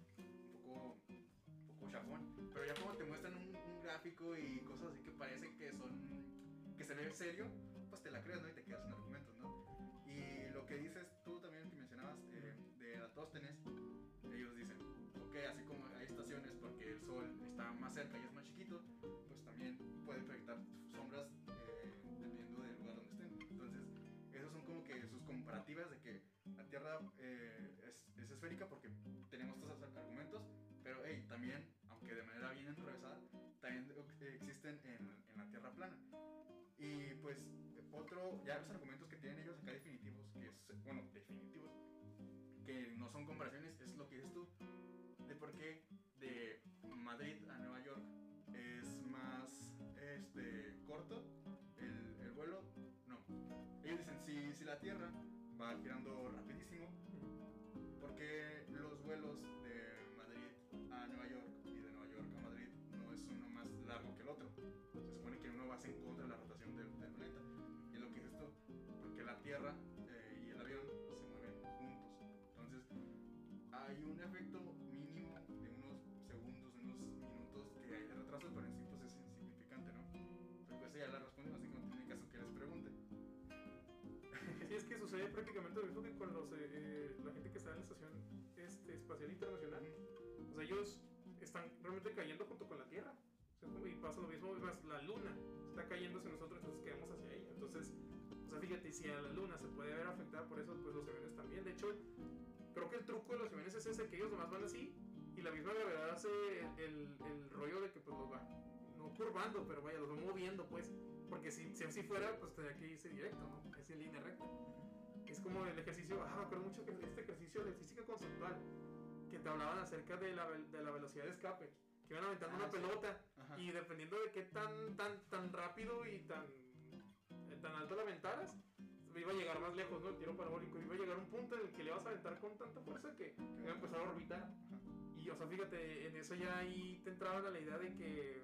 poco, un poco chafón. Pero ya como te muestran un, un gráfico y cosas así que parece que son, que se ve serio, pues te la crees, ¿no? Esférica porque tenemos todos esos argumentos, pero hey, también, aunque de manera bien enrevesada, también existen en, en la Tierra plana. Y pues otro, ya los argumentos que tienen ellos acá definitivos, que es, bueno, definitivos, que no son comparaciones, es lo que dices tú, de por qué de Madrid a Nueva York es más este, corto el, el vuelo. No, ellos dicen, si, si la Tierra va girando lo que con los, eh, eh, la gente que está en la Estación este, Espacial Internacional. O sea, ellos están realmente cayendo junto con la Tierra. O sea, y pasa lo mismo, más la Luna está cayendo hacia nosotros, entonces quedamos hacia ella. Entonces, o sea, fíjate, si a la Luna se puede ver afectada por eso, pues los aviones también. De hecho, creo que el truco de los aviones es ese, que ellos nomás van así y la misma gravedad hace el, el rollo de que pues los va, no curvando, pero vaya, los va moviendo, pues. Porque si, si así fuera, pues tendría que irse directo, ¿no? Es en línea recta. Es como el ejercicio, ah, me acuerdo mucho que este ejercicio de física conceptual, que te hablaban acerca de la, de la velocidad de escape, que iban aventando Ah, una sí. pelota Ajá. y dependiendo de qué tan, tan, tan rápido y tan, eh, tan alto la aventaras, iba a llegar más lejos, ¿no? El tiro parabólico, iba a llegar a un punto en el que le ibas a aventar con tanta fuerza que iba a empezar a orbitar. Y, o sea, fíjate, en eso ya ahí te entraban a la idea de que,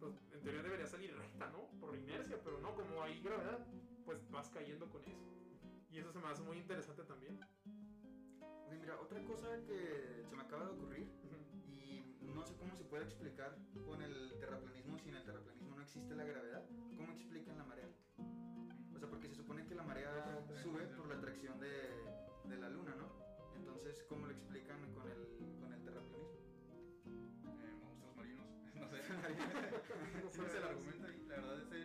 pues, en teoría debería salir recta, ¿no? Por inercia, pero no, como hay gravedad, pues vas cayendo con eso. Y eso se me hace muy interesante también. Oye, mira, otra cosa que se me acaba de ocurrir y no sé cómo se puede explicar con el terraplanismo si en el terraplanismo no existe la gravedad. ¿Cómo explican la marea? O sea, porque se supone que la marea sube por la atracción de, de la luna, ¿no? Entonces, ¿cómo lo explican con el, con el terraplanismo? Eh, monstruos marinos, no sé. ¿Cuál es el argumento ahí? La verdad ese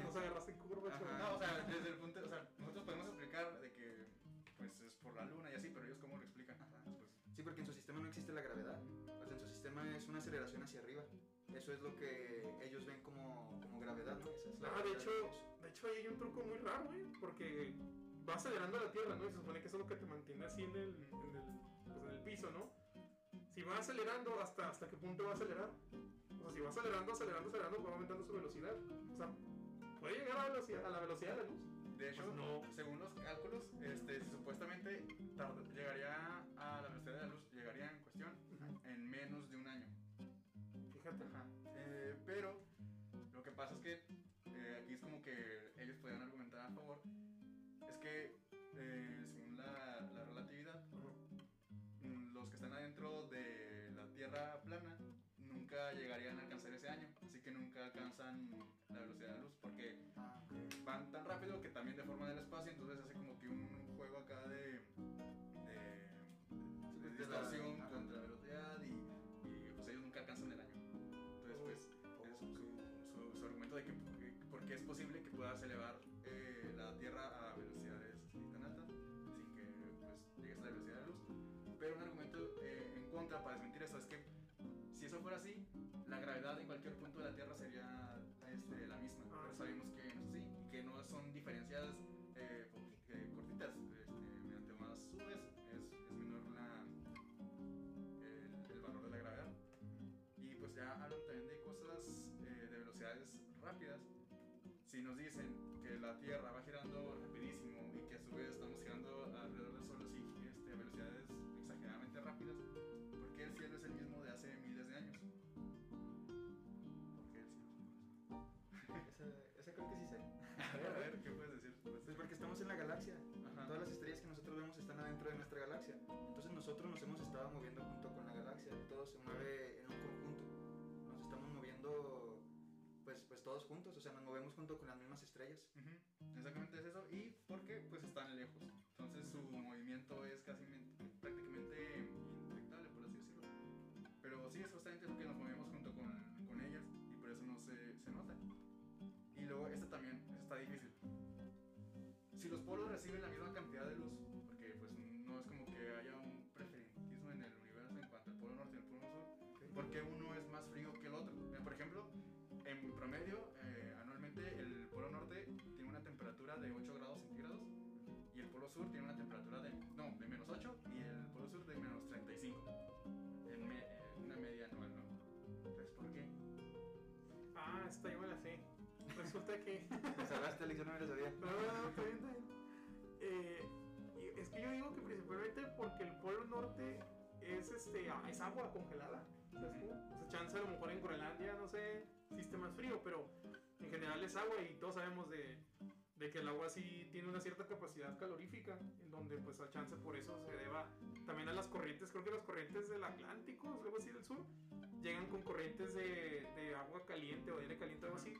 Nos agarraste en curva, Ajá. No, o sea, desde el punto, o sea, nosotros podemos explicar de que pues es por la luna y así, pero ellos cómo lo explican. Pues, Sí, porque en su sistema no existe la gravedad. O sea, en su sistema es una aceleración hacia arriba. Eso es lo que ellos ven como, como gravedad, ¿no? Esa es la Ah, de hecho, de hecho ahí hay un truco muy raro. Porque va acelerando la Tierra, ¿no? Y se supone que eso es lo que te mantiene así en el, en el, pues, en el piso, ¿no? Si va acelerando, ¿hasta, ¿hasta qué punto va a acelerar? O sea, si va acelerando, acelerando, acelerando, va aumentando su velocidad. O sea, puede llegar a la velocidad, a la velocidad de la luz. de hecho, Pues no. según los cálculos, este, supuestamente llegaría nosotros nos hemos estado moviendo junto con la galaxia. Todo se mueve en un conjunto. Nos estamos moviendo pues, pues todos juntos. O sea, nos movemos junto con las mismas estrellas. Exactamente es eso. Y porque pues están lejos. Entonces su movimiento es casi sur tiene una temperatura de, no, de menos 8 y el polo sur de menos 35. En me- eh, una media anual, ¿no? Entonces, ¿por qué? Ah, esta yo me la sé. Resulta que. Me salvaste, Alex, yo no me lo sabía. No, no, no, está bien, está bien. Eh, es que yo digo que principalmente porque el polo norte es, este, ah, es agua congelada. ¿Sabes cómo? O sea, chance a lo mejor en Groenlandia, no sé, esté más frío, pero en general es agua y todos sabemos de, de que el agua sí tiene una cierta capacidad calorífica, en donde pues a chance por eso se deba también a las corrientes, creo que las corrientes del Atlántico, algo así del sur, llegan con corrientes de, de agua caliente o de aire caliente, algo así,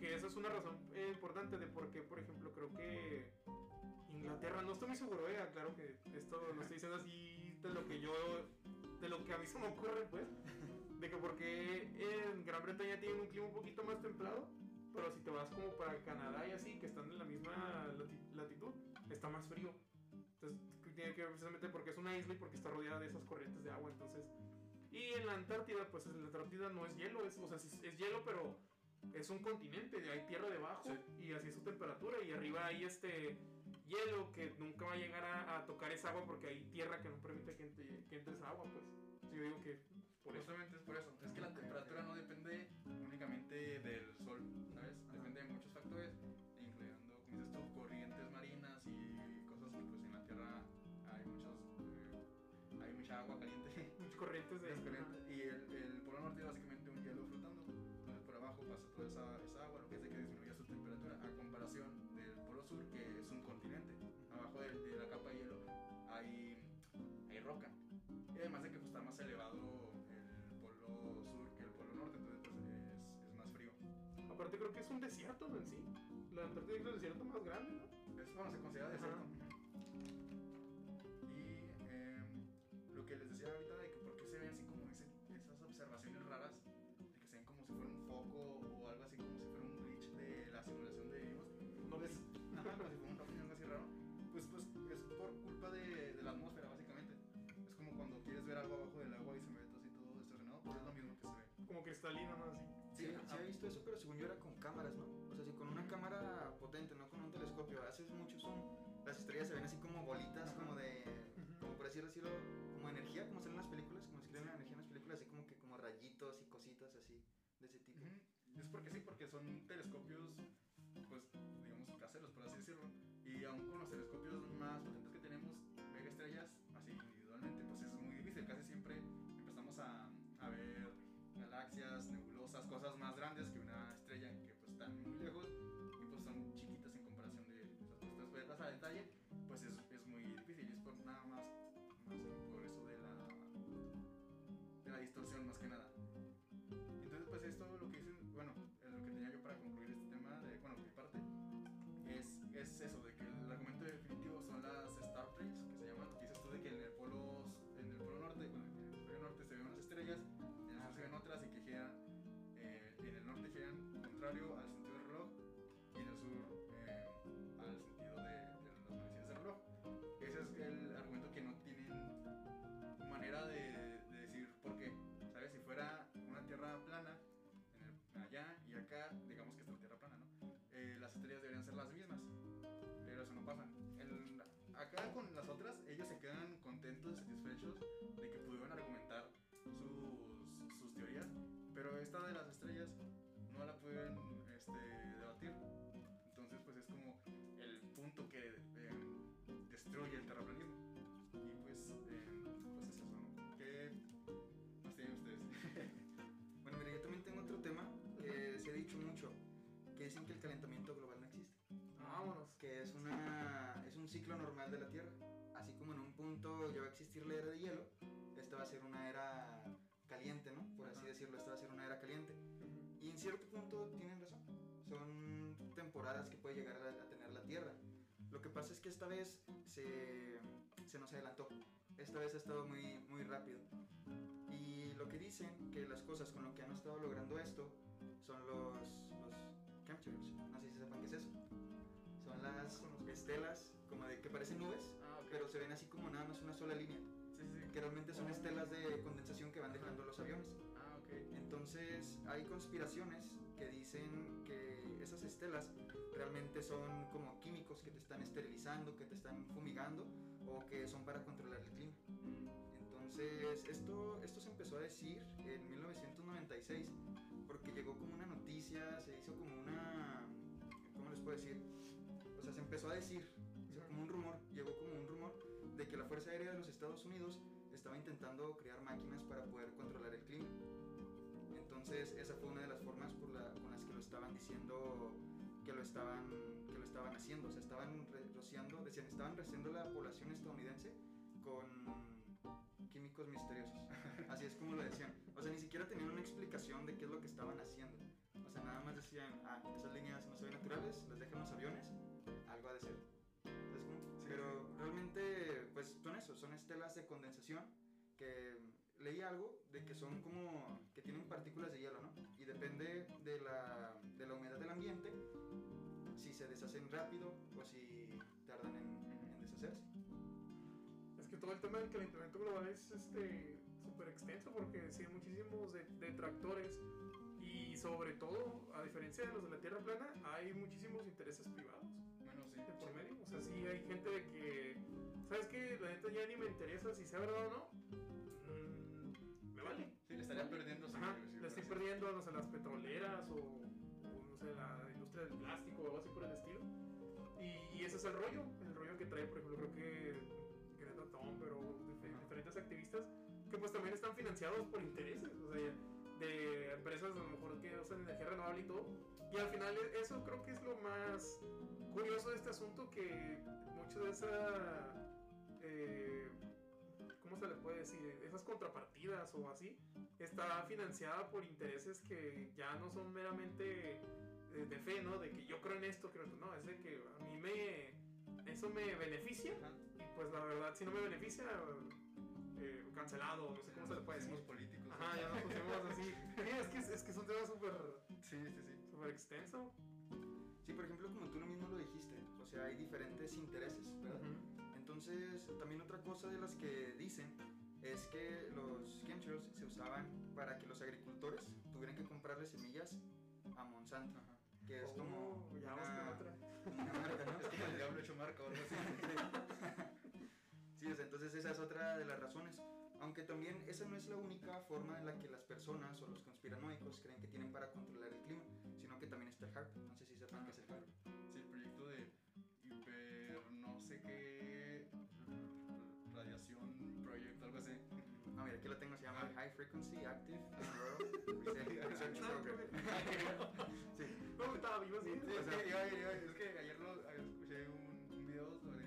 que esa es una razón eh, importante de por qué, por ejemplo, creo que Inglaterra, no estoy muy seguro, eh, claro que esto lo estoy diciendo así de lo que yo, de lo que a mí se me ocurre, pues, de que porque en Gran Bretaña tienen un clima un poquito más templado, pero si te vas como para Canadá y así, que están en la misma lati- latitud, está más frío. Entonces, tiene que ver precisamente porque es una isla y porque está rodeada de esas corrientes de agua, entonces... Y en la Antártida, pues en la Antártida no es hielo, es, o sea, sí es, es hielo, pero es un continente, hay tierra debajo y así es su temperatura y arriba hay este hielo que nunca va a llegar a, a tocar esa agua porque hay tierra que no permite que entre, que entre esa agua, pues. Yo digo que por eso. Justamente es por eso. Es que la temperatura no depende únicamente del La Antártida es el desierto más grande, ¿no? Es, bueno, se considera desierto. Y em, lo que les decía ahorita de que por qué se ven así como ese- esas observaciones raras, de que se ven como si fuera un foco o algo así, como si fuera un glitch de la simulación de vivos. No Pues, ajá, como si fuera un ovni algo así raro. Pues, pues es por culpa de, de la atmósfera, básicamente. Es como cuando quieres ver algo abajo del agua y se todo así todo distorsionado, pues es lo mismo que se ve. como cristalino, ¿no? Así. Sí, sí había visto eso, pero según yo era con cámaras, ¿no? Una cámara potente, no con un telescopio, haces mucho zoom, las estrellas se ven así como bolitas, como de, como por así decirlo, como energía, como salen en las películas, como si crean energía en las películas, así como que como rayitos y cositas así, de ese tipo. Es porque sí, porque son telescopios, pues, digamos, caseros, por así decirlo. Y aún con los telescopios más potentes contrario al ciclo normal de la Tierra. Así como en un punto ya va a existir la era de hielo, esta va a ser una era caliente, ¿no? Por así decirlo, esta va a ser una era caliente. Y en cierto punto tienen razón. Son temporadas que puede llegar a, a tener la Tierra. Lo que pasa es que esta vez se, se nos adelantó. Esta vez ha estado muy, muy rápido. Y lo que dicen que las cosas con lo que han estado logrando esto son los, los chemtrails. No sé si sepan qué es eso. Son las estelas sola línea. Sí, sí. Que realmente son estelas de condensación que van dejando los aviones. Ah, ok. Entonces hay conspiraciones que dicen que esas estelas realmente son como químicos que te están esterilizando, que te están fumigando o que son para controlar el clima. Entonces esto, esto se empezó a decir en 1996 porque llegó como una noticia, se hizo como una... ¿Cómo les puedo decir? O sea, se empezó a decir, Fuerza Aérea de los Estados Unidos estaba intentando crear máquinas para poder controlar el clima. Entonces esa fue una de las formas por la- con las que lo estaban diciendo que lo estaban, que lo estaban haciendo. O sea, estaban rociando, decían, estaban rociando la población estadounidense con químicos misteriosos. Así es como lo decían. O sea, ni siquiera tenían una explicación de qué es lo que estaban haciendo. O sea, nada más decían, ah, esas líneas no se ven naturales, las dejan los aviones, algo ha de ser. ¿Sabes cómo? Pero realmente, pues son eso, son estelas de condensación que leí algo de que son como que tienen partículas de hielo, ¿no? Y depende de la, de la humedad del ambiente, si se deshacen rápido o si tardan en, en deshacerse. Es que todo el tema del calentamiento global es este súper extenso porque sí hay muchísimos de- detractores y sobre todo, a diferencia de los de la Tierra plana, hay muchísimos intereses privados Bueno, sí. de por medio. O sea, sí hay gente de que, ¿sabes qué? La neta ya ni me interesa si sea verdad o no. Mm, me vale. Sí, le estaría perdiendo. Ajá, sí, le estoy perdiendo, no sé, las petroleras o, o, no sé, la industria del plástico o algo así por el estilo. Y, y ese es el rollo, el rollo que trae, por ejemplo, creo que Greta Thunberg o dif- diferentes activistas que pues también están financiados por intereses, o sea, de empresas a lo mejor que usan energía renovable y todo. Y al final eso creo que es lo más curioso de este asunto, que mucho de esa... eh, ¿Cómo se le puede decir? Esas contrapartidas o así, está financiada por intereses que ya no son meramente eh, de fe, ¿no? De que yo creo en esto, creo en- no, es de que a mí me eso me beneficia y pues la verdad si no me beneficia eh, cancelado, no sé cómo se le puede decir. Políticos. Ajá, ya nos pusimos así. Sí, es que es que es un tema súper Sí, sí, sí. súper extenso. Sí, por ejemplo, como tú lo mismo lo dijiste, o sea, hay diferentes intereses, ¿verdad? Ujú. Entonces, también otra cosa de las que dicen es que los chemtrails se usaban para que los agricultores tuvieran que comprarle semillas a Monsanto, Ajá. que es como Oh, ya vamos con una, otra. como una marca, ¿no? Es como el diablo hecho marca o algo así. Sí, entonces esa es otra de las razones. Aunque también esa no es la única forma en la que las personas o los conspiranoicos creen que tienen para controlar el clima, sino que también está el HARP. No sé si sepan qué es el HARP. Frequency Active Research Program. Sí. No, estaba vivo, sí. Sí, es, que, es ayer lo, ayer escuché un, un video sobre,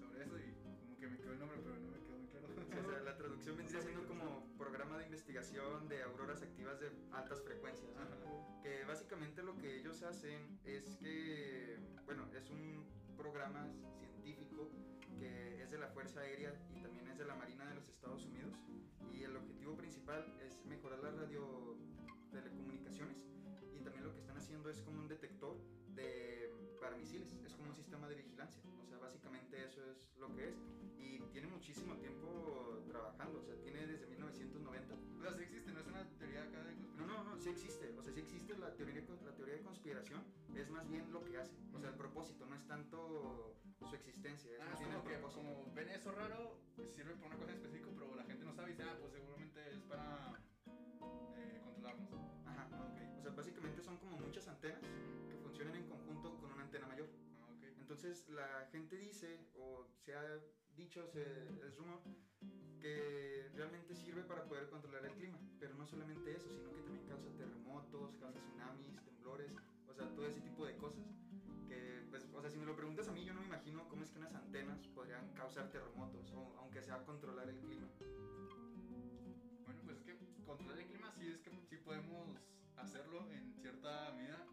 sobre eso y como que me quedó el nombre, pero no me quedó muy claro. Sí, o sea, la traducción vendría siendo como programa de investigación de auroras activas de altas frecuencias. ¿no? Que básicamente lo que ellos hacen es que, bueno, es un programa científico que es de la Fuerza Aérea y también es de la Marina de los Estados Unidos. Principal es mejorar las radiotelecomunicaciones y también lo que están haciendo es como un detector de para misiles, es como un sistema de vigilancia, o sea, básicamente eso es lo que es y tiene muchísimo tiempo trabajando, o sea, tiene desde 1990 O sea, sí existe, no es una teoría acá de no, conspiración. no, no, sí existe. O sea, sí existe la teoría, la teoría de conspiración. Es más bien lo que hace. O sea, el propósito, no es tanto su existencia, es Ah, más bien el que propósito. como ven eso raro, Entonces, la gente dice, o se ha dicho, se, es rumor, que realmente sirve para poder controlar el clima. Pero no solamente eso, sino que también causa terremotos, causa tsunamis, temblores. O sea, todo ese tipo de cosas. Que, pues, o sea, si me lo preguntas a mí, yo no me imagino cómo es que unas antenas podrían causar terremotos, o aunque sea controlar el clima. Bueno, pues es que controlar el clima sí es que sí podemos hacerlo en cierta medida.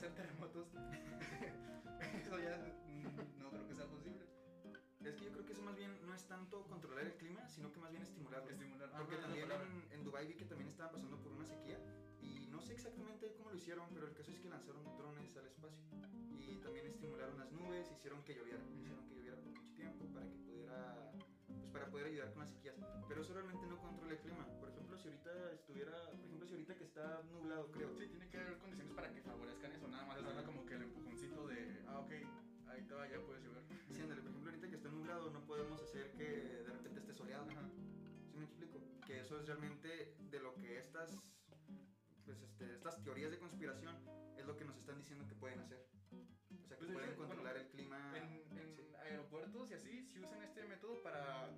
Hacer terremotos, eso ya mm, no creo que sea posible. Es que yo creo que eso más bien no es tanto controlar el clima, sino que más bien estimularlo. Estimular. Porque Ah, también en, en Dubai vi que también estaban pasando por una sequía y no sé exactamente cómo lo hicieron, pero el caso es que lanzaron drones al espacio y también estimularon las nubes, hicieron que lloviera, hicieron que lloviera por mucho tiempo para que pudiera, pues para poder ayudar con las sequías. Pero eso realmente no controla el clima. Por ejemplo, si ahorita estuviera, por ejemplo, si ahorita que está nublado, creo. Sí, tiene que haber condiciones para que favorezcan eso. Ok, ahí te va, ya puedes llover. Sí, por ejemplo, ahorita que está nublado no podemos hacer que de repente esté soleado. Ajá. ¿Sí me explico? Que eso es realmente de lo que estas, pues, este, estas teorías de conspiración es lo que nos están diciendo que pueden hacer. O sea, que Pues, de pueden hecho, controlar bueno, el clima. En, en sí. aeropuertos y así, sí usan este método para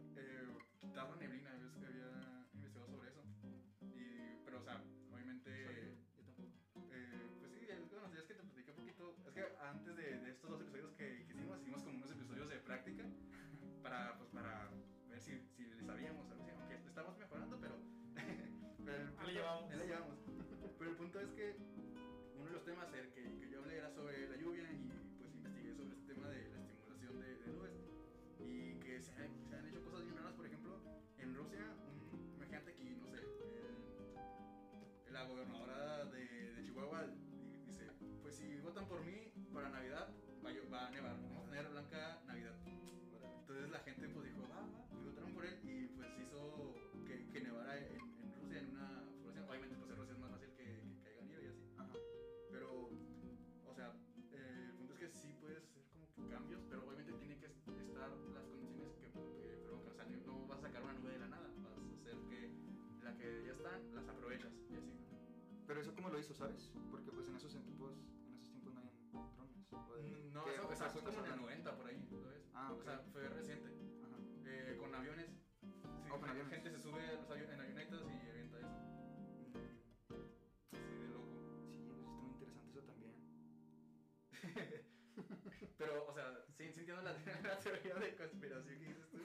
punto es que uno de los temas Hizo, ¿sabes? Porque pues en esos tiempos, en esos tiempos no hay drones. o de- Mm, No, ¿qué eso, o sea, fue como en el habrá? 90 por ahí, ¿sabes? Ah, O ok. sea, fue reciente. Ajá. Eh, con aviones. Sí, Oh, con la aviones. gente se sube a los en avionetas y avienta eso. Mm, Así de loco. Sí, pues está muy interesante eso también. Pero, o sea, sí, sí entiendo la, la teoría de conspiración que dices tú.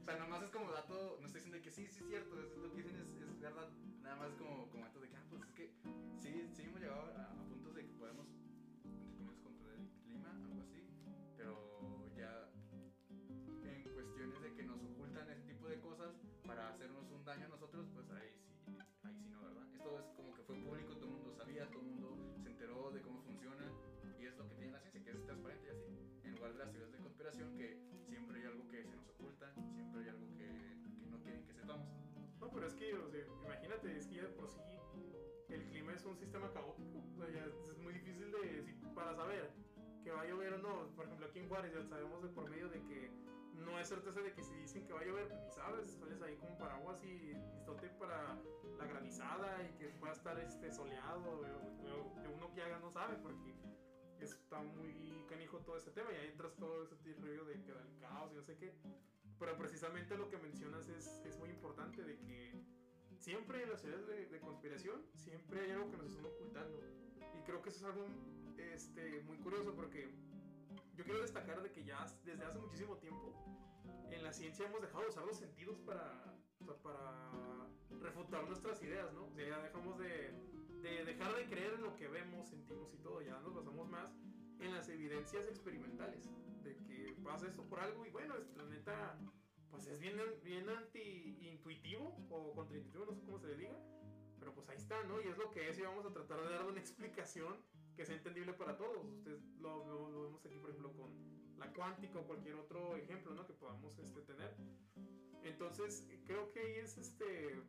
O sea, nomás es como dato, no estoy diciendo que sí, sí es cierto, es, lo que dicen es, es verdad. Nada más como, sistema caótico. O sea, ya es muy difícil de, si- para saber que va a llover o no. Por ejemplo, aquí en Juárez ya sabemos de por medio de que no es certeza de que si dicen que va a llover, pues ni sabes, sales ahí con paraguas y listote para la granizada y que pueda estar este, soleado. que uno que haga no sabe porque está muy canijo todo ese tema y ahí entras todo ese rollo de que da el caos y no sé qué. Pero precisamente lo que mencionas es, es muy importante de que siempre en las teorías de, de conspiración siempre hay algo que nos están ocultando. Y creo que eso es algo este, muy curioso porque yo quiero destacar de que ya desde hace muchísimo tiempo en la ciencia hemos dejado de usar los sentidos para, o sea, para refutar nuestras ideas, ¿no? O sea, ya dejamos de, de dejar de creer en lo que vemos, sentimos y todo, ya nos basamos más en las evidencias experimentales de que pasa esto por algo y bueno, la neta, pues es bien, bien anti-intuitivo o contraintuitivo, no sé cómo se le diga, pero pues ahí está, ¿no? Y es lo que es y vamos a tratar de dar una explicación que sea entendible para todos. Ustedes lo, vemos aquí, por ejemplo, con la cuántica o cualquier otro ejemplo, ¿no? Que podamos este, tener. Entonces, creo que ahí es este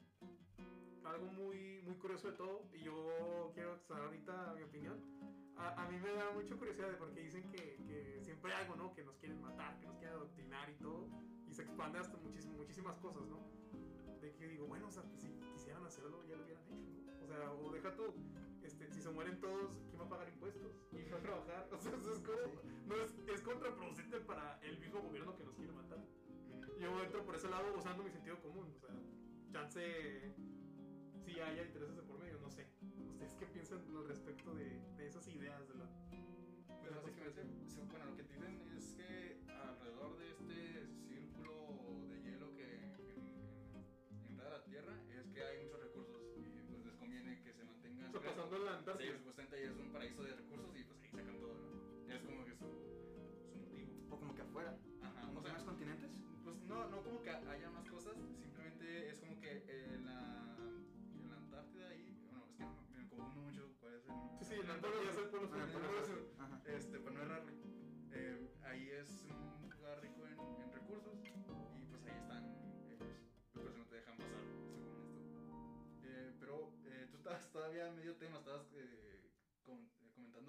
algo muy, muy curioso de todo y yo quiero expresar ahorita mi opinión. a, mí me da mucha curiosidad porque dicen que, que siempre algo, ¿no? Se expande hasta muchísimo, muchísimas cosas, ¿no? De que digo, bueno, o sea, pues si quisieran hacerlo, ya lo hubieran hecho, ¿no? O sea, o deja tú, este, si se mueren todos, ¿quién va a pagar impuestos? ¿Quién va a trabajar? O sea, eso es como, no es, es contraproducente para el mismo gobierno que nos quiere matar. Yo entro por ese lado usando mi sentido común, o sea, chance si haya intereses de por medio, no sé. ¿Ustedes qué piensan al respecto de, de esas ideas de la... Pues básicamente, bueno, lo que dicen es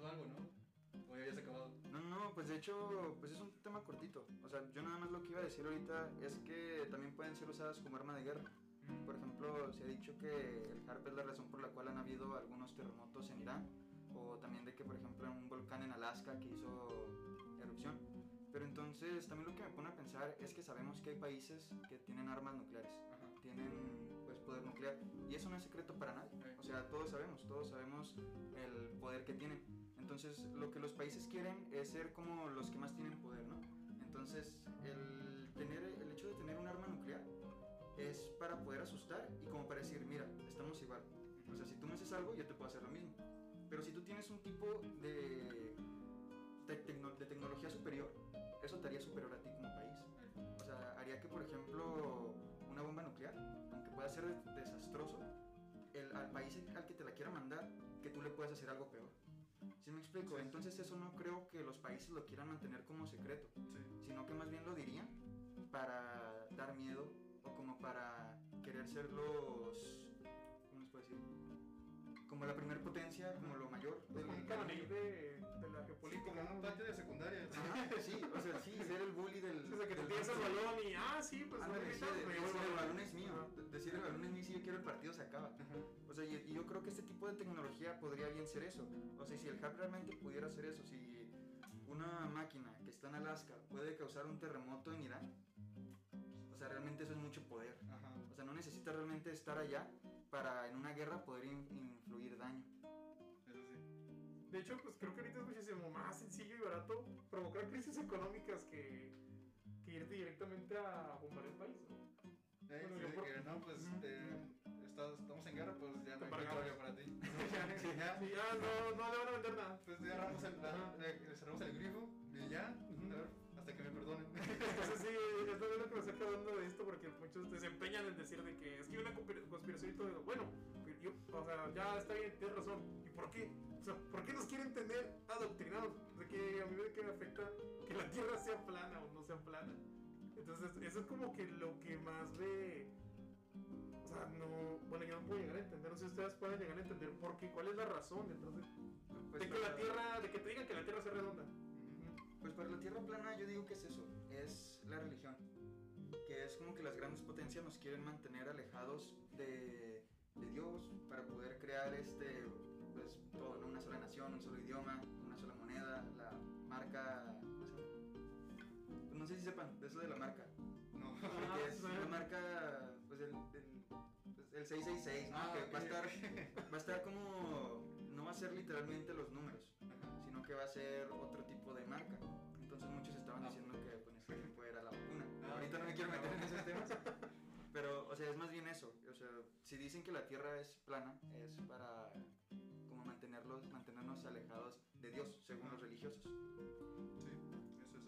algo, ¿no? O ya habías acabado. No, no, pues de hecho, pues es un tema cortito. O sea, yo nada más lo que iba a decir ahorita es que también pueden ser usadas como arma de guerra. Por ejemplo, se ha dicho que el HARP es la razón por la cual han habido algunos terremotos en Irán, o también de que, por ejemplo, un volcán en Alaska que hizo erupción. Pero entonces, también lo que me pone a pensar es que sabemos que hay países que tienen armas nucleares, Ajá. tienen pues poder nuclear, y eso no es secreto para nadie. O sea, todos sabemos, todos sabemos el poder que tienen. Entonces, lo que los países quieren es ser como los que más tienen poder, ¿no? Entonces, el, tener, el hecho de tener un arma nuclear es para poder asustar y como para decir, mira, estamos igual. O sea, si tú me haces algo, yo te puedo hacer lo mismo. Pero si tú tienes un tipo de, de, tecno- de tecnología superior, eso te haría superior a ti como país. O sea, haría que, por ejemplo, una bomba nuclear, aunque pueda ser des- desastroso, al país al que te la quiera mandar, que tú le puedas hacer algo peor. ¿Sí me explico? Sí, sí. Entonces eso no creo que los países lo quieran mantener como secreto, Sí. sino que más bien lo dirían para dar miedo o como para querer ser los... ¿Cómo les puedo decir? Como la primer potencia, como lo mayor. Del- como un mundo. de, de la Sí, geopolítica. como un ¿no? patio de secundaria. Ajá, sí, o sea, sí, ser el bully del... Sea, que te tienes el balón y, ah, sí, pues sí, llevo decir el balón. es mío, decir el balón es mío, si yo quiero el partido se acaba. O sea, y, y yo creo que este tipo de tecnología podría bien ser eso. O sea, si el hub realmente pudiera hacer eso, si una máquina que está en Alaska puede causar un terremoto en Irán, sea, realmente eso es mucho poder. Ajá. O sea, no necesita realmente estar allá para en una guerra poder in- influir daño. Eso sí. De hecho, pues creo que ahorita es muchísimo más sencillo y barato provocar crisis económicas que, que ir directamente a bombardear el país, ¿no? Eh, Bueno, sí, por- que no, pues Ujú. eh, está- estamos en guerra, pues ya no hay petróleo para ti. ya, ya, Sí, ya no, no le van a vender nada. pues cerramos el, la- le- le cerramos el grifo y ya, a ver, hasta que me perdonen. Entonces sí, es lo que me está acabando de esto porque muchos desempeñan en decir de que es que hay una conspira- conspiración y todo. Bueno, yo, o sea, ya está bien, tienes razón. ¿Y por qué? O sea, ¿por qué nos quieren tener adoctrinados? De que a mí me, que me afecta que la Tierra sea plana o no sea plana. Entonces, eso es como que lo que más ve... O sea, no... Bueno, yo no puedo llegar a entender, no sé si ustedes pueden llegar a entender por qué, cuál es la razón detrás de, Pues de que la Tierra, de que te digan que la Tierra sea redonda. Pues para la Tierra plana yo digo que es eso, es la religión, que es como que las grandes potencias nos quieren mantener alejados de, de Dios para poder crear este, pues todo, ¿no? una sola nación, un solo idioma, una sola moneda, la marca. Pues no sé si sepan de eso de la marca, No. Ah, que es la marca, pues el, el, pues, el 666, ¿no? Ah, que va a estar, va a estar como, no va a ser literalmente los números, que va a ser otro tipo de marca. Entonces muchos estaban diciendo que pues, ese tipo era la vacuna. Ah, Ahorita no me quiero meter en esos temas. Pero, o sea, es más bien eso. O sea, si dicen que la Tierra es plana, es para como mantenerlos, mantenernos alejados de Dios, según los religiosos. Sí, es eso.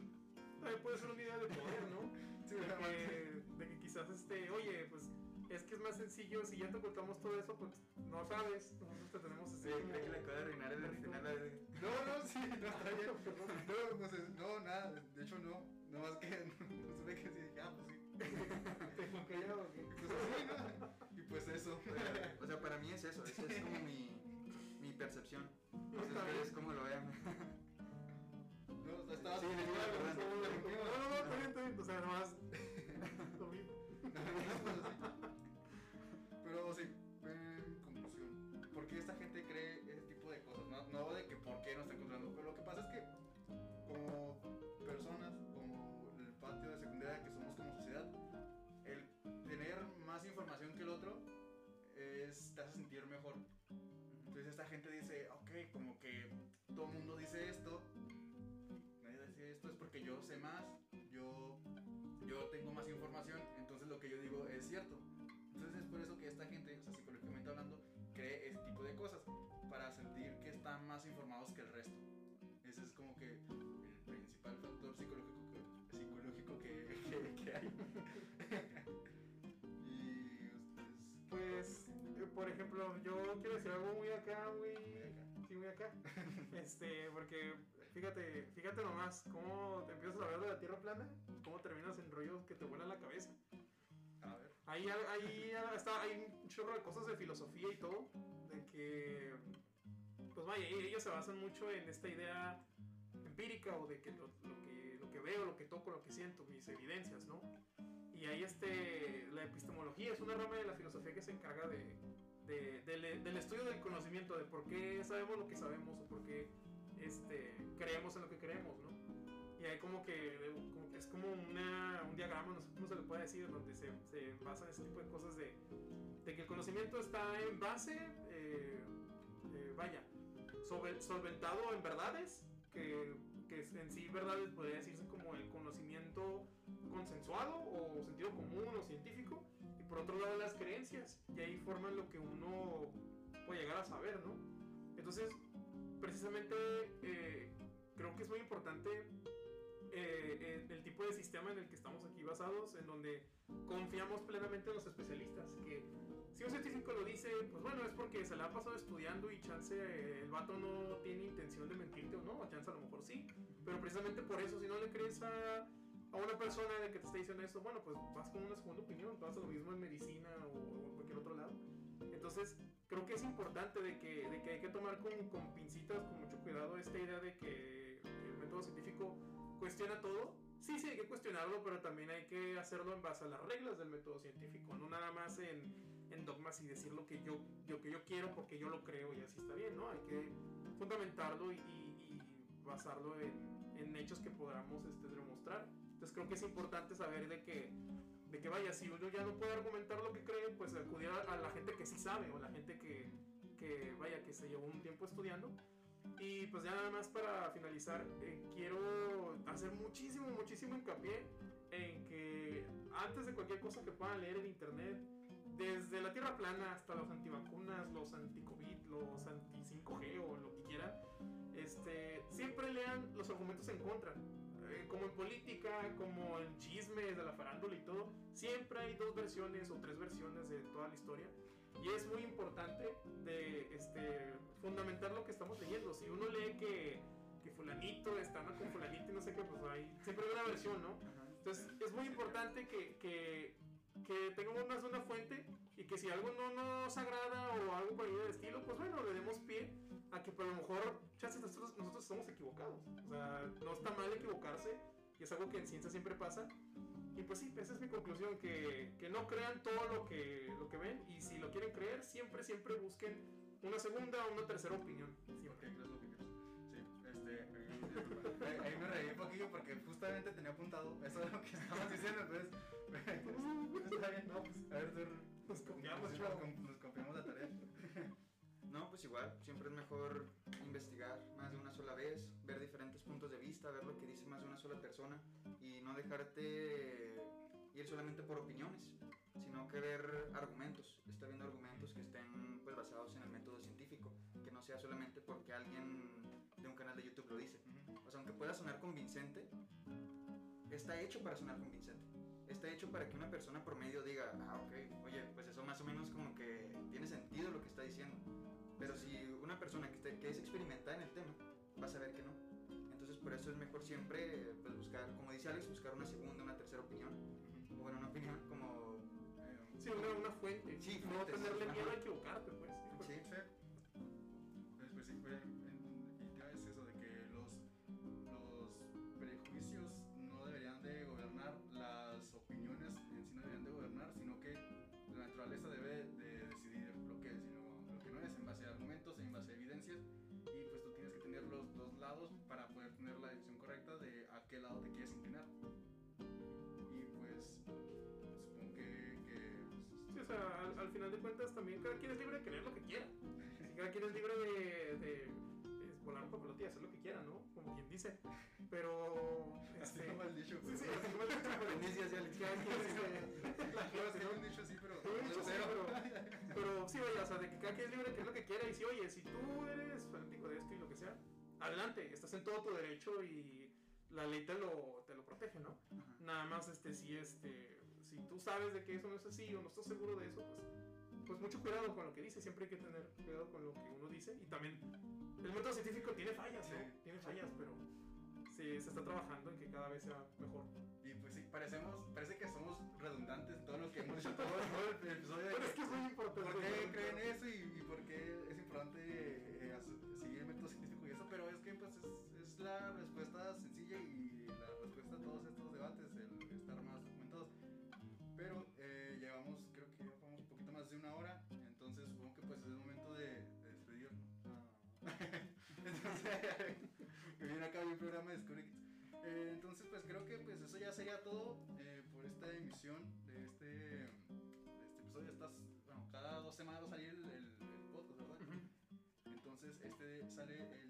También puede ser una idea de poder, ¿no? Sí, de, más. que, de que quizás este, oye, pues es que es más sencillo, si ya te ocultamos todo eso, pues no sabes, nosotros te tenemos así Sí, como... creo que le acaba de arruinar el final. de- No, no, sí, no, está bien. No, pues, es- no, nada, de hecho no. No más que no supe que sí, dije, ah, pues sí. ¿Te callado o qué? Pues sí, ¿no? Y pues eso. O sea, para mí es eso. Esa es como mi, mi percepción. No sé ustedes cómo lo vean. No, estaba Sí. No, no, no, está bien, está bien. O sea, nomás. Más informados que el resto. Ese es como que el principal factor psicológico que, psicológico que, que- que hay. y ustedes, Pues, eh, por ejemplo, yo quiero decir algo muy acá, muy. Muy acá. Sí, muy acá. Este, porque fíjate, fíjate nomás cómo te empiezas a hablar de la tierra plana, cómo terminas en rollos que te vuelan la cabeza. a ver, Ahí, ahí está, hay un chorro de cosas de filosofía y todo, de que, pues vaya, ellos se basan mucho en esta idea empírica o de que lo, que veo, lo que toco, lo que siento, mis evidencias, ¿no? Y ahí este, la epistemología es una rama de la filosofía que se encarga de, de- del, estudio del conocimiento, de por qué sabemos lo que sabemos o por qué este, creemos en lo que creemos, ¿no? Y hay como que, es como una, un diagrama, no sé cómo se le puede decir, donde se, se basan ese tipo de cosas de, de que el conocimiento está en base, eh, eh, vaya, solventado en verdades, que, que en sí verdades podría decirse como el conocimiento consensuado o sentido común o científico, y por otro lado las creencias, y ahí forman lo que uno puede llegar a saber, ¿no? Entonces, precisamente eh, creo que es muy importante eh, el, el tipo de sistema en el que estamos aquí basados, en donde confiamos plenamente en los especialistas, que si un científico lo dice, pues bueno, es porque se la ha pasado estudiando y chance eh, el vato no tiene intención de mentirte o no, o chance a lo mejor sí, pero precisamente por eso, si no le crees a, a una persona de que te está diciendo eso, bueno, pues vas con una segunda opinión, vas a lo mismo en medicina o, o en cualquier otro lado. Entonces, creo que es importante de que, de que hay que tomar con, con pincitas, con mucho cuidado, esta idea de que el método científico cuestiona todo. Sí, sí, hay que cuestionarlo, pero también hay que hacerlo en base a las reglas del método científico, no nada más en, en dogmas y decir lo que yo, yo, que yo quiero porque yo lo creo y así está bien, ¿no? Hay que fundamentarlo y, y- y basarlo en, en hechos que podamos este, demostrar. Entonces creo que es importante saber de que, de que vaya, si uno ya no puede argumentar lo que cree, pues acudir a, a la gente que sí sabe o la gente que, que, vaya, que se llevó un tiempo estudiando. Y pues ya nada más para finalizar, eh, quiero hacer muchísimo, muchísimo hincapié en que antes de cualquier cosa que puedan leer en internet, desde la tierra plana hasta los antivacunas, los anti-COVID, los anti-5G o lo que quieran, este, siempre lean los argumentos en contra. Eh, como en política, como en chismes de la farándula y todo, siempre hay dos versiones o tres versiones de toda la historia. Y es muy importante de este, fundamentar lo que estamos leyendo. Si uno lee que, que fulanito está con fulanito y no sé qué, pues hay, siempre hay una versión, ¿no? Entonces es muy importante que, que, que tengamos más de una fuente y que si algo no nos agrada o algo por ahí del estilo, pues bueno, le demos pie a que por lo mejor chances nosotros, nosotros estamos equivocados. O sea, no está mal equivocarse y es algo que en ciencia siempre pasa. Y pues sí, esa es mi conclusión, que, que no crean todo lo que, lo que ven y si lo quieren creer, siempre, siempre busquen una segunda o una tercera opinión. ¿por Siempre. Sí, este, ahí- me reí un poquillo porque justamente tenía apuntado eso de lo que estabas diciendo, entonces, está bien, No, pues, a ver, nos confiamos, nos, nos confiamos la tarea. No, pues igual, siempre es mejor investigar más de una sola vez, ver diferentes puntos de vista, ver lo que dice más de una sola persona y no dejarte ir solamente por opiniones, sino que ver argumentos, estar viendo argumentos que estén pues, basados en el método científico, que no sea solamente porque alguien de un canal de YouTube lo dice. O sea, aunque pueda sonar convincente, está hecho para sonar convincente. Está hecho para que una persona promedio diga, ah, ok, oye, pues eso más o menos como que tiene sentido lo que está diciendo. Pero si una persona que, esté- que es experimentada en el tema, va a saber que no. Entonces por eso es mejor siempre pues, buscar, como dice Alex, buscar una segunda, una tercera opinión. O bueno, una opinión como... Eh, Sí, una, una fuente. Sí, no tenerle ajá. miedo a equivocarte, pues. Sí, Sí. Quien es libre de creer lo que quiera. Cada quien es libre de, de, de volar un papalote y hacer lo que quiera, ¿no? Como quien dice. Pero... así Este, como el dicho, sí, sí, así como el dicho, pero- Venecia hacia el cada quien, este, la Claro, gente, sí, ¿no? un dicho así, pero Sí, un dicho así, cero. pero, pero sí, vaya, o sea, de que cada quien es libre de creer lo que quiera y si, oye, si tú eres fanático de esto y lo que sea, adelante, estás en todo tu derecho y la ley te lo, te lo protege, ¿no? Ajá. Nada más, este, si, este, si tú sabes de que eso no es así o no estás seguro de eso, pues, pues mucho cuidado con lo que dice, siempre hay que tener cuidado con lo que uno dice y también el método científico tiene fallas, ¿no? Sí. Tiene fallas, pero sí, se está trabajando en que cada vez sea mejor. Y pues sí, parecemos, parece que somos redundantes en todo lo que hemos dicho todo, todo el episodio. Pero es que- es muy importante. ¿Por qué creen eso y, y por qué es importante eh, seguir el método científico y eso? Pero es que pues es, es la respuesta sería todo eh, por esta emisión de este, de este episodio. Estás, bueno, cada dos semanas va a salir el, el, podcast, ¿verdad? Entonces, este sale